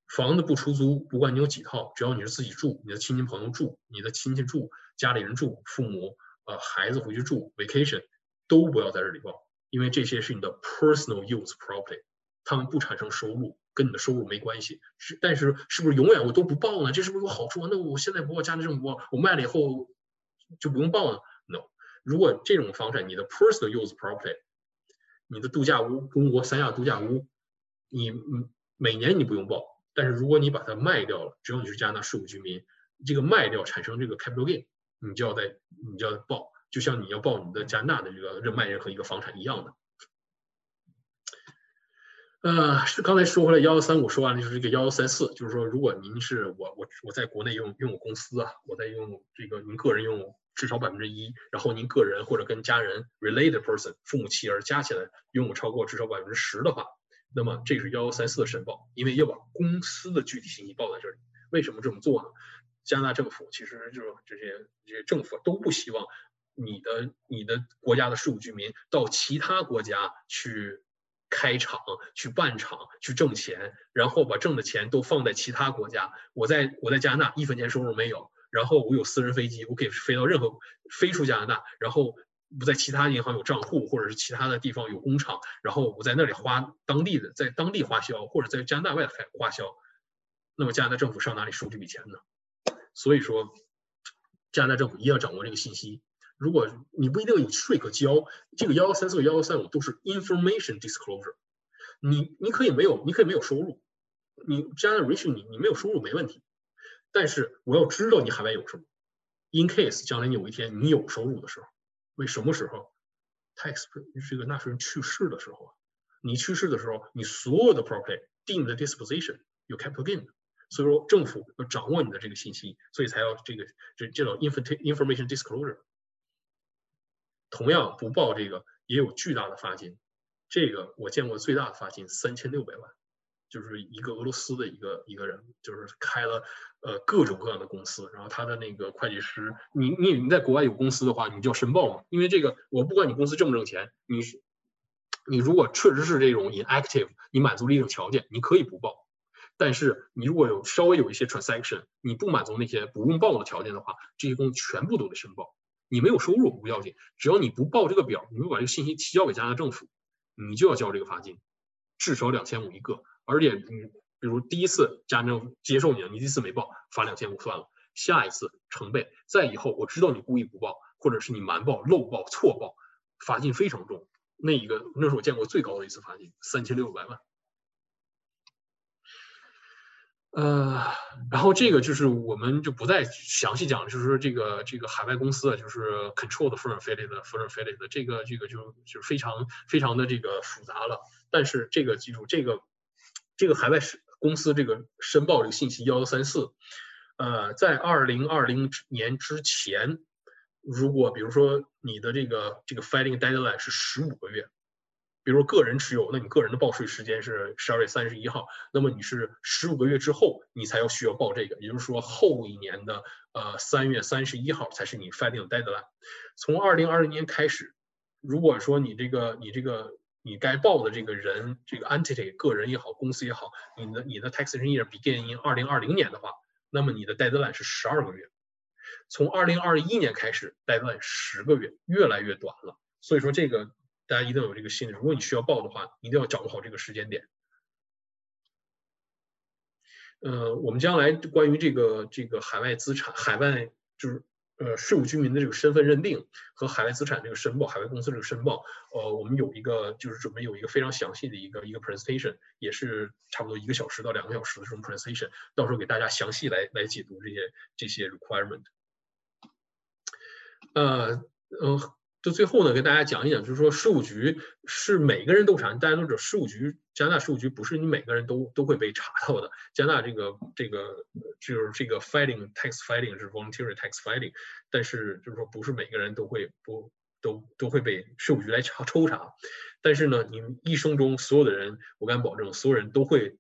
房子不出租，不管你有几套，只要你是自己住，你的亲戚朋友住，你的亲戚住，家里人住，父母呃孩子回去住，vacation 都不要在这里报，因为这些是你的 personal use property。他们不产生收入，跟你的收入没关系。是，但是是不是永远我都不报呢？这是不是有好处？那我现在不报家里政府，我卖了以后就不用报了？No。如果这种房产，你的 personal use property，你的度假屋，中国三亚度假屋，你嗯每年你不用报，但是如果你把它卖掉了，只要你是加拿大税务居民，这个卖掉产生这个 capital gain，你就要在你就要报，就像你要报你的加拿大的这个任卖任何一个房产一样的。呃，是刚才说回来幺幺三，五说完了就是这个幺幺三四，就是说如果您是我我我在国内用用我公司啊，我在用这个您个人拥有至少百分之一，然后您个人或者跟家人 related person 父母妻儿加起来拥有超过至少百分之十的话，那么这是幺幺三四的申报，因为要把公司的具体信息报在这里。为什么这么做呢？加拿大政府其实就是这些这些政府都不希望你的你的国家的税务居民到其他国家去。开厂去办厂去挣钱，然后把挣的钱都放在其他国家。我在我在加拿大一分钱收入没有，然后我有私人飞机，我可以飞到任何飞出加拿大，然后不在其他银行有账户，或者是其他的地方有工厂，然后我在那里花当地的在当地花销，或者在加拿大外开花销，那么加拿大政府上哪里收这笔钱呢？所以说，加拿大政府一定要掌握这个信息。如果你不一定有税可交，这个幺幺三四、幺幺三五都是 information disclosure。你你可以没有，你可以没有收入，你加拿大 rich 你你没有收入没问题，但是我要知道你海外有什么。In case 将来你有一天你有收入的时候，为什么时候？tax 这个纳税人去世的时候啊，你去世的时候，你所有的 property 定的 disposition 有 capital gain，所以说政府要掌握你的这个信息，所以才要这个这这种 information disclosure。同样不报这个也有巨大的罚金，这个我见过最大的罚金三千六百万，就是一个俄罗斯的一个一个人，就是开了呃各种各样的公司，然后他的那个会计师，你你你在国外有公司的话，你就要申报嘛，因为这个我不管你公司挣不挣钱，你你如果确实是这种 inactive，你满足了一种条件，你可以不报，但是你如果有稍微有一些 transaction，你不满足那些不用报的条件的话，这些公司全部都得申报。你没有收入不要紧，只要你不报这个表，你不把这个信息提交给加拿大政府，你就要交这个罚金，至少两千五一个。而且你比如第一次加拿大政府接受你了，你第一次没报，罚两千五算了，下一次成倍。再以后我知道你故意不报，或者是你瞒报、漏报、错报，罚金非常重。那一个那是我见过最高的一次罚金，三千六百万。呃，然后这个就是我们就不再详细讲，就是说这个这个海外公司啊，就是 control 的 foreign affiliate foreign affiliate 的这个这个就就非常非常的这个复杂了。但是这个记住，这个这个海外公司这个申报这个信息幺幺三四，呃，在二零二零年之前，如果比如说你的这个这个 filing deadline 是十五个月。比如个人持有，那你个人的报税时间是十二月三十一号，那么你是十五个月之后你才要需要报这个，也就是说后一年的呃三月三十一号才是你 filing deadline。从二零二零年开始，如果说你这个你这个你该报的这个人这个 entity 个人也好，公司也好，你的你的 taxation year begin in 二零二零年的话，那么你的 deadline 是十二个月。从二零二一年开始，deadline 十个月，越来越短了。所以说这个。大家一定要有这个心理，如果你需要报的话，一定要掌握好这个时间点。呃，我们将来关于这个这个海外资产、海外就是呃税务居民的这个身份认定和海外资产这个申报、海外公司这个申报，呃，我们有一个就是准备有一个非常详细的一个一个 presentation，也是差不多一个小时到两个小时的这种 presentation，到时候给大家详细来来解读这些这些 requirement。呃，嗯。就最后呢，跟大家讲一讲，就是说税务局是每个人都查，大家都知道，税务局加拿大税务局不是你每个人都都会被查到的。加拿大这个这个就是这个 filing tax filing 是 voluntary tax filing，但是就是说不是每个人都会不都都会被税务局来查抽查。但是呢，你一生中所有的人，我敢保证，所有人都会。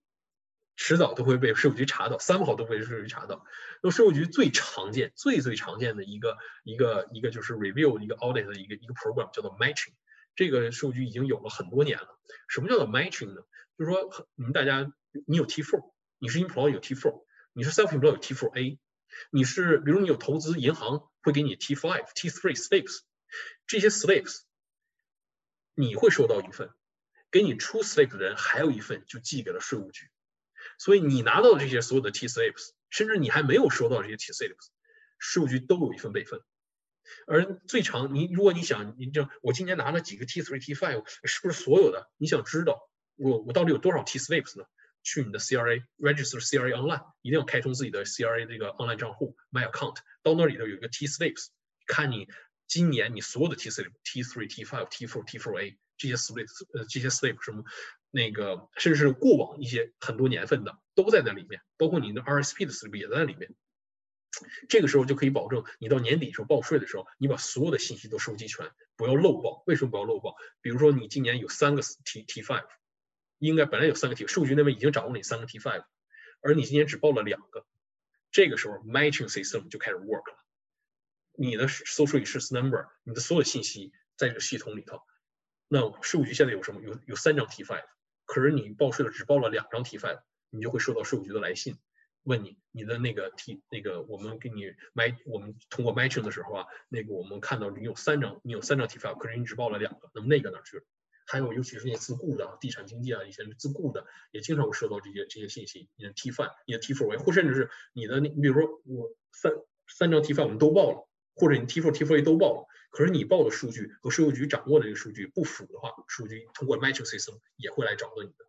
迟早都会被税务局查到，三不好都被税务局查到。那么税务局最常见、最最常见的一个一个一个就是 review 一个 audit 的一个一个 program 叫做 matching。这个税务局已经有了很多年了。什么叫做 matching 呢？就是说你们大家，你有 T4，你是 employee 有 T4，你是 self-employed 有 T4A，你是比如你有投资，银行会给你 T5、T3 slips，这些 slips 你会收到一份，给你出 slip 的人还有一份就寄给了税务局。所以你拿到的这些所有的 T slips，甚至你还没有收到这些 T slips，数据都有一份备份。而最长，你如果你想，你就我今年拿了几个 T three T five，是不是所有的？你想知道，我我到底有多少 T slips 呢？去你的 CRA register CRA online，一定要开通自己的 CRA 这个 online 账户 my account，到那里头有一个 T slips，看你今年你所有的 T slip T three T five T four T four A 这些 slips 呃这些 slip 什么那个甚至是过往一些很多年份的都在那里面，包括你的 RSP 的 slip 也在那里面。这个时候就可以保证你到年底时候报税的时候，你把所有的信息都收集全，不要漏报。为什么不要漏报？比如说你今年有三个 T T five，应该本来有三个 T，数据那边已经掌握你三个 T five，而你今年只报了两个，这个时候 matching system 就开始 work 了。你的 social insurance number，你的所有信息在这个系统里头，那税务局现在有什么？有有三张 T five，可是你报税了只报了两张 T 范你就会收到税务局的来信。问你，你的那个 T 那个，我们给你买，我们通过 matching 的时候啊，那个我们看到你有三张，你有三张 T 范可是你只报了两个，那么那个哪去了？还有，尤其是那些自雇的地产经纪啊，一些自雇的，也经常会收到这些这些信息。你的 T 范你的 T four 或甚至是你的，你比如说我三三张 T 范我们都报了，或者你 T four T four 都报了，可是你报的数据和税务局掌握的这个数据不符的话，税务局通过 matching system 也会来找到你的。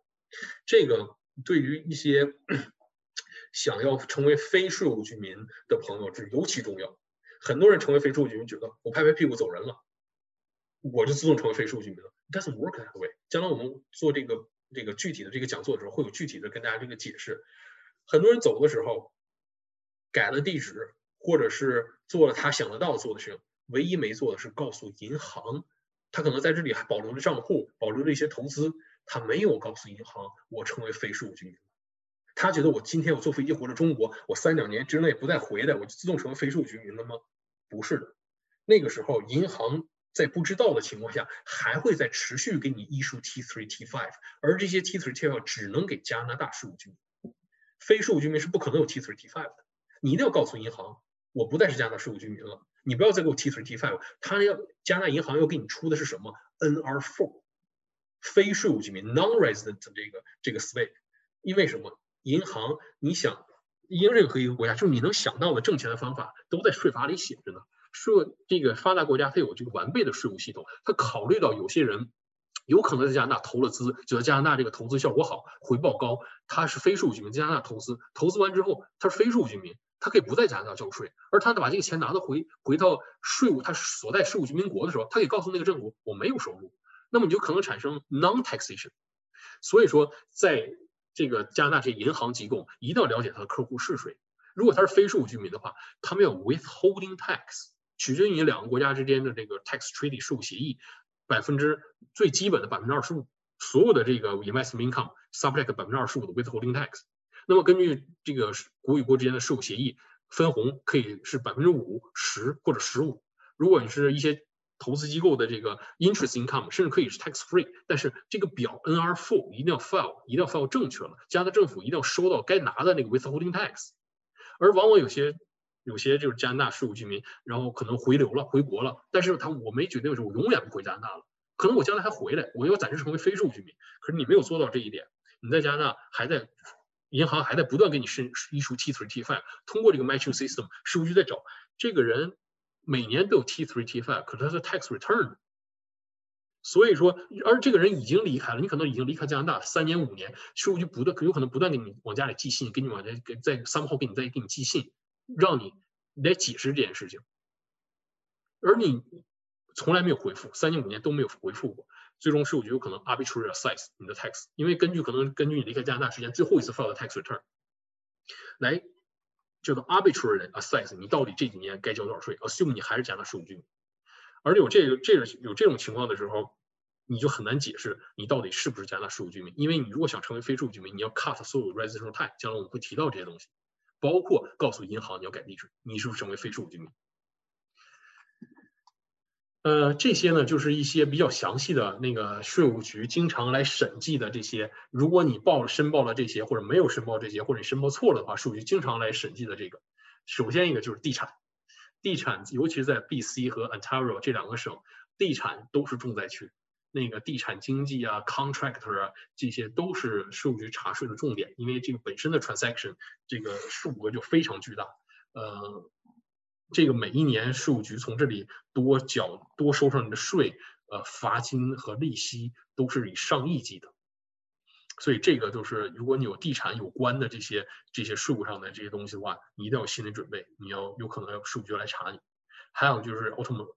这个对于一些。想要成为非税务居民的朋友，这尤其重要。很多人成为非税务居民，觉得我拍拍屁股走人了，我就自动成为非税务居民了。Doesn't work that way。将来我们做这个这个具体的这个讲座的时候，会有具体的跟大家这个解释。很多人走的时候改了地址，或者是做了他想得到做的事情，唯一没做的是告诉银行，他可能在这里还保留了账户，保留了一些投资，他没有告诉银行我成为非税务居民。他觉得我今天我坐飞机回了中国，我三两年之内不再回来，我就自动成为非税务居民了吗？不是的，那个时候银行在不知道的情况下，还会在持续给你一输 T three T five，而这些 T three T five 只能给加拿大税务居民，非税务居民是不可能有 T three T five 的。你一定要告诉银行，我不再是加拿大税务居民了，你不要再给我 T three T five。他要加拿大银行要给你出的是什么？NR four，非税务居民 non-resident 这个这个 s w a p 因为什么？银行，你想，因为任何一个国家，就是你能想到的挣钱的方法，都在税法里写着呢。税这个发达国家，它有这个完备的税务系统，它考虑到有些人有可能在加拿大投了资，觉得加拿大这个投资效果好，回报高，他是非税务居民，加拿大投资，投资完之后他是非税务居民，他可以不在加拿大交税，而他把这个钱拿到回回到税务他所在税务居民国的时候，他可以告诉那个政府我没有收入，那么你就可能产生 non-taxation。所以说在这个加拿大这些银行机构一定要了解他的客户是谁。如果他是非税务居民的话，他们有 withholding tax，取决于两个国家之间的这个 tax treaty 税务协议，百分之最基本的百分之二十五，所有的这个 investment income subject 百分之二十五的 withholding tax。那么根据这个国与国之间的税务协议，分红可以是百分之五、十或者十五。如果你是一些投资机构的这个 interest income 甚至可以是 tax free，但是这个表 nrfl 一定要 file，一定要 file 正确了，加拿大政府一定要收到该拿的那个 withholding tax。而往往有些有些就是加拿大税务居民，然后可能回流了，回国了，但是他我没决定是我永远不回加拿大了，可能我将来还回来，我要暂时成为非税务居民。可是你没有做到这一点，你在加拿大还在银行还在不断给你申一输 T three T five，通过这个 matching system，税务局在找这个人。每年都有 T three T five，可是他是 tax return，所以说，而这个人已经离开了，你可能已经离开加拿大三年五年，税务局不断有可能不断给你往家里寄信，给你往家给在三号给你再给你寄信，让你来解释这件事情，而你从来没有回复，三年五年都没有回复过，最终税务局有可能 arbitrary assess 你的 tax，因为根据可能根据你离开加拿大时间最后一次 file 的 tax return 来。叫做 arbitrary assess，你到底这几年该交多少税？assume 你还是加拿大税务居民，而有这个这个有这种情况的时候，你就很难解释你到底是不是加拿大税务居民。因为你如果想成为非税务居民，你要 cut 所有 residential tax 将来我们会提到这些东西，包括告诉银行你要改地址，你是不是成为非税务居民。呃，这些呢，就是一些比较详细的那个税务局经常来审计的这些。如果你报了申报了这些，或者没有申报这些，或者你申报错了的话，税务局经常来审计的这个。首先一个就是地产，地产尤其是在 B.C 和 Ontario 这两个省，地产都是重灾区。那个地产经济啊，contractor 啊，这些都是税务局查税的重点，因为这个本身的 transaction 这个数额就非常巨大。呃。这个每一年税务局从这里多缴多收上你的税，呃，罚金和利息都是以上亿计的。所以这个就是，如果你有地产有关的这些这些税务上的这些东西的话，你一定要有心理准备，你要有可能要税务局来查你。还有就是 autom，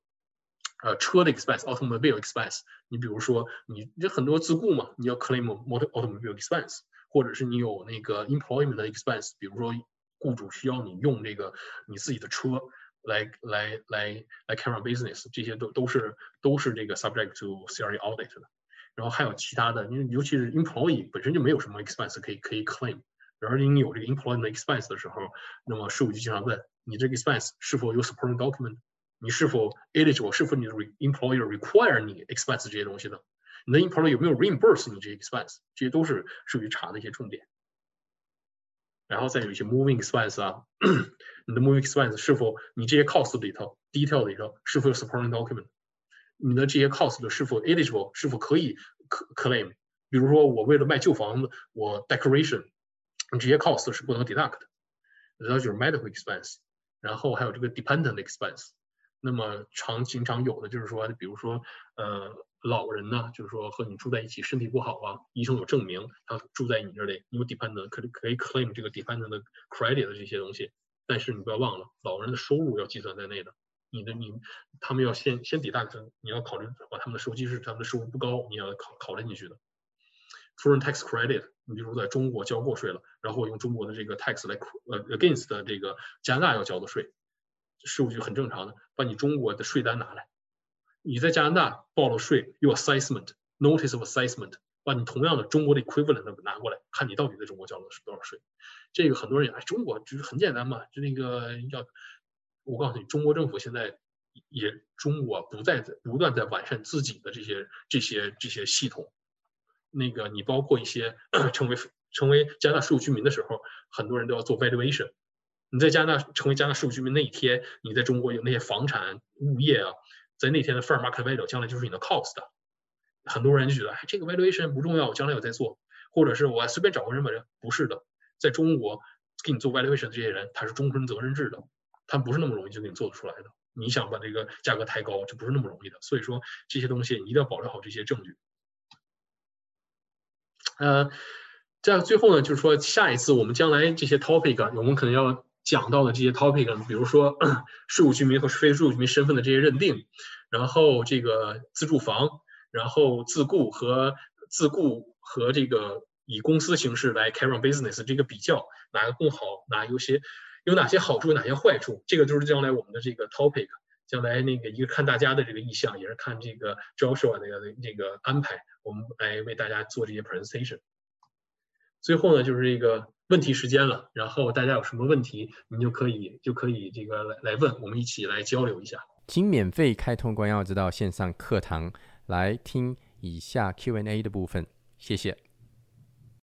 呃，车的 expense，automobile expense。你比如说，你这很多自雇嘛，你要 claim motor automobile expense，或者是你有那个 employment expense，比如说雇主需要你用这个你自己的车来来来来 carry business，这些都都是都是这个 subject to CRA audit 的。然后还有其他的，因为尤其是 employee 本身就没有什么 expense 可以可以 claim，然后你有这个 employment expense 的时候，那么税务局经常问你这个 expense 是否有 supporting document，你是否 eligible，是否你的 employer require 你 expense 这些东西的，你的 employer 有没有 reimburse 你这些 expense，这些都是税务局查的一些重点。然后再有一些 moving expense 啊，你的 moving expense 是否你这些 cost 里头 detail 里头是否有 supporting document。你的这些 cost 是否 eligible，是否可以 claim？比如说，我为了卖旧房子，我 decoration，你这些 cost 是不能 deduct 的。然后就是 medical expense，然后还有这个 dependent expense。那么常经常有的就是说，比如说，呃，老人呢，就是说和你住在一起，身体不好啊，医生有证明他住在你这里，你有 dependent 可可以 claim 这个 dependent credit 的这些东西。但是你不要忘了，老人的收入要计算在内的。你的你，他们要先先抵大分，你要考虑把他们的收机是他们的收入不高，你要考考虑进去的。Foreign tax credit，你比如在中国交过税了，然后用中国的这个 tax 来呃 against 这个加拿大要交的税，税务局很正常的，把你中国的税单拿来，你在加拿大报了税，有 assessment notice of assessment，把你同样的中国的 equivalent 拿过来，看你到底在中国交了多少税。这个很多人也哎，中国就是很简单嘛，就那个要。我告诉你，中国政府现在也中国不在不断在完善自己的这些这些这些系统。那个你包括一些 成为成为加拿大税务居民的时候，很多人都要做 valuation。你在加拿大成为加拿大税务居民那一天，你在中国有那些房产物业啊，在那天的 fair market value 将来就是你的 cost。很多人就觉得哎，这个 valuation 不重要，我将来有再做，或者是我随便找个人把这不是的，在中国给你做 valuation 的这些人，他是终身责任制的。他不是那么容易就给你做得出来的。你想把这个价格抬高，就不是那么容易的。所以说这些东西你一定要保留好这些证据。呃，在最后呢，就是说下一次我们将来这些 topic，我们可能要讲到的这些 topic，比如说 税务居民和非税务居民身份的这些认定，然后这个自住房，然后自雇和自雇和这个以公司形式来 carry on business 这个比较，哪个更好，哪有些。有哪些好处，哪些坏处？这个就是将来我们的这个 topic。将来那个一个看大家的这个意向，也是看这个 Joshua 的这个安排，我们来为大家做这些 presentation。最后呢，就是这个问题时间了。然后大家有什么问题，你就可以就可以这个来来问，我们一起来交流一下。请免费开通关耀之道线上课堂来听以下 Q&A 的部分，谢谢。